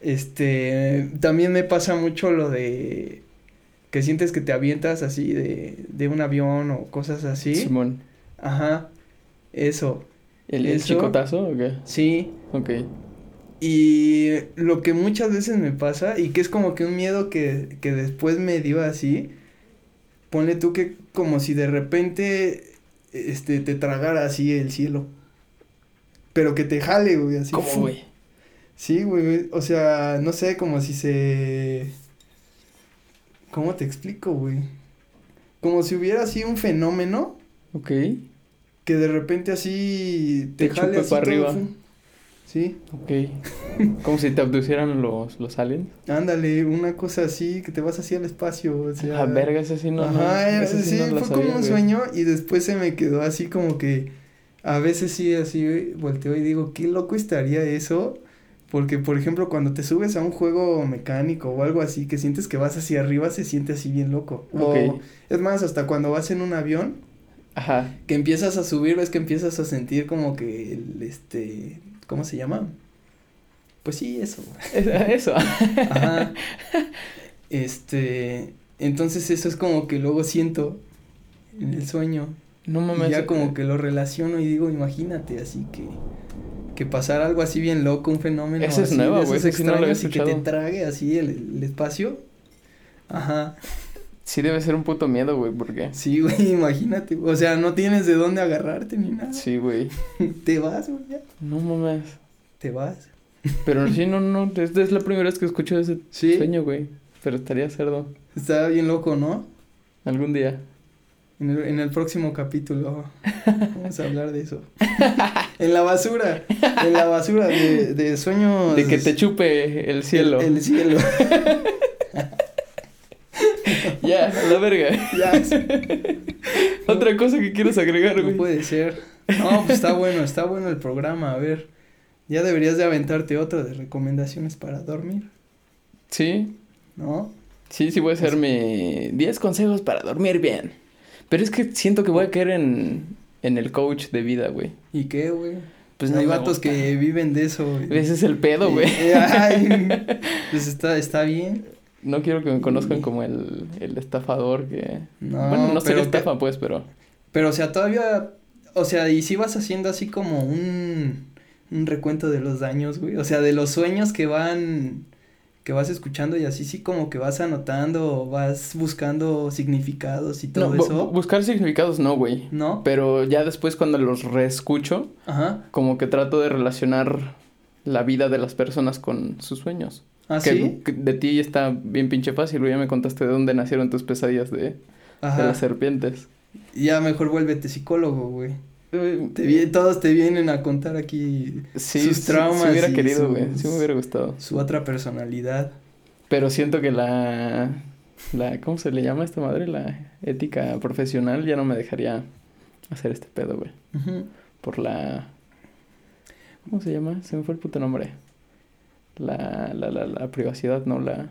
Este, también me pasa mucho lo de que sientes que te avientas así de, de un avión o cosas así. Simón. Ajá, eso, ¿El, el Eso. chicotazo o qué? sí. Ok. Y lo que muchas veces me pasa y que es como que un miedo que, que después me dio así, ponle tú que como si de repente este te tragara así el cielo. Pero que te jale, güey, así. ¿Cómo, güey? Sí, güey, o sea, no sé, como si se... ¿Cómo te explico, güey? Como si hubiera así un fenómeno Ok. que de repente así te, Te jale así para todo, arriba. Sí, Ok. Como si te abducieran los, los aliens. ándale, una cosa así, que te vas así al espacio, o sea... Ah, verga, ese sí no. no, Ajá, ese sí, no fue sabía, como un sueño y después se me quedó así como que a veces sí así volteo y digo, qué loco estaría eso, porque por ejemplo cuando te subes a un juego mecánico o algo así que sientes que vas hacia arriba se siente así bien loco. O, Ok. es más, hasta cuando vas en un avión Ajá. que empiezas a subir, ves que empiezas a sentir como que el este, ¿cómo se llama? Pues sí, eso. Es- Eso. Ajá. Este, entonces eso es como que luego siento en el sueño. No Y mames. ya como que lo relaciono y digo, imagínate, así que, que pasara algo así bien loco, un fenómeno Esa es así nueva, de güey, esa sí no y que te trague así el, el espacio. Ajá. Sí debe ser un puto miedo, güey, porque... Sí, güey, imagínate. O sea, no tienes de dónde agarrarte ni nada. Sí, güey. Te vas, güey. No mames. Te vas. Pero sí, no, no, es, es la primera vez que escucho ese Sí. sueño, güey. Pero estaría cerdo. Está bien loco, ¿no? Algún día. En el, en el próximo capítulo vamos a hablar de eso. en la basura. En la basura de, de sueños. De que te chupe el cielo. El, el cielo. Ya, la verga. ya. Otra cosa que quieres agregar, No güey. puede ser. No, pues está bueno, está bueno el programa. A ver, ya deberías de aventarte otro de recomendaciones para dormir, Sí, ¿no? sí, sí voy a hacer mi 10 consejos para dormir bien. Pero es que siento que voy a caer en, en el coach de vida, güey. ¿Y qué, güey? Pues Hay no me vatos gusta. que viven de eso. güey. Ese es el pedo, güey. Eh, ay, pues está, está bien. No quiero que me conozcan como el, el estafador que... No, bueno, no sería estafa, pues, pero... Pero, o sea, todavía, o sea, y si vas haciendo así como un, un recuento de los daños, güey, o sea, de los sueños que van, que vas escuchando y así, sí como que vas anotando, vas buscando significados y todo No, eso, buscar significados no, güey. ¿no? Pero ya después cuando los reescucho, Ajá, como que trato de relacionar la vida de las personas con sus sueños. ¿Ah, que, sí? que de ti está bien pinche fácil. Ya me contaste de dónde nacieron tus pesadillas de, de las serpientes. ya mejor vuélvete psicólogo, güey. Te todos te vienen a contar aquí Sí, sus sí, traumas sí hubiera y querido, güey. Sí me hubiera gustado. su otra personalidad. Pero siento que la, la... ¿Cómo se le llama a esta madre? La ética profesional ya no me dejaría hacer este pedo, güey. Por la... ¿Cómo se llama? Se me fue el puto nombre. La, la, la, la privacidad, no la...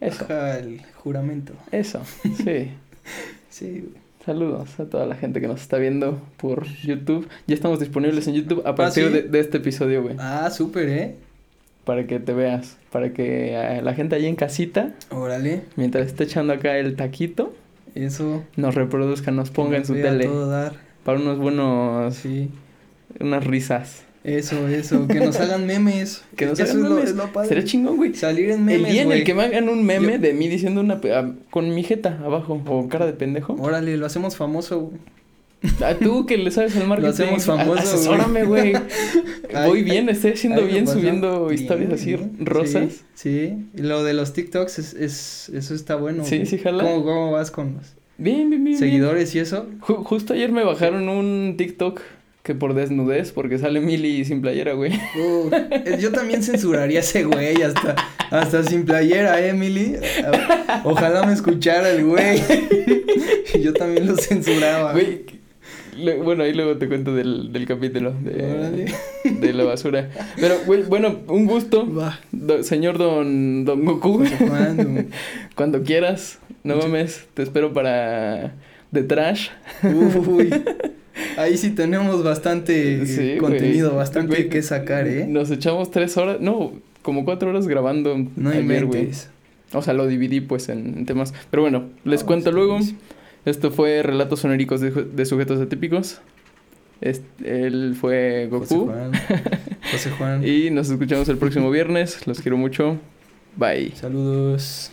Eso, Ajá, el juramento. eso, sí. Sí. Saludos a toda la gente que nos está viendo por YouTube. Ya estamos disponibles en YouTube a partir ¿sí? de, de este episodio, güey. Ah, súper, ¿eh? Para que te veas. Para que eh, la gente ahí en casita, Órale, mientras esté echando acá el taquito, eso. nos reproduzca, nos ponga en su tele. todo dar. Para unos buenos... Sí, Unas risas. Eso, eso. Que nos hagan memes. Que nos hagan es lo- memes. es lo padre. Sería chingón, güey. Salir en El memes, día en el que me hagan un meme Yo- de mí diciendo una... ah, con mi jeta abajo o cara de pendejo. Órale, lo hacemos famoso, güey. A tú que le sabes al marketing. hacemos famoso, Asesórame, güey. Voy bien, estoy haciendo lo bien, subiendo Bien, historias así bien. rosas. Sí, sí. Y lo de los TikToks, es, es, eso está bueno. Sí, güey. sí, jala. ¿Cómo, ¿Cómo vas con los Bien, bien, bien. bien. seguidores y eso? Ju- justo ayer me bajaron un TikTok que por desnudez, porque sale Mili sin playera, güey. Uh, eh, yo también censuraría a ese güey hasta, hasta sin playera, ¿eh, Emily? Ojalá me escuchara el güey. yo también lo censuraba. Güey, bueno, ahí luego te cuento del, del capítulo de, la basura. Pero, güey, bueno, un gusto, do- señor don, don Goku. Cuando quieras, no mames, te espero para The Trash. Uy. Ahí sí tenemos bastante Sí, contenido, bastante que sacar, ¿eh? Nos echamos tres horas, no, como cuatro horas grabando No ayer. O sea, lo dividí pues en, en temas. Pero bueno, les Oh, cuento luego. Esto fue Relatos Sonéricos de, de Sujetos Atípicos. Este, él fue José Goku. Juan. José Juan. Y nos escuchamos el próximo viernes. Los quiero mucho. Bye. Saludos.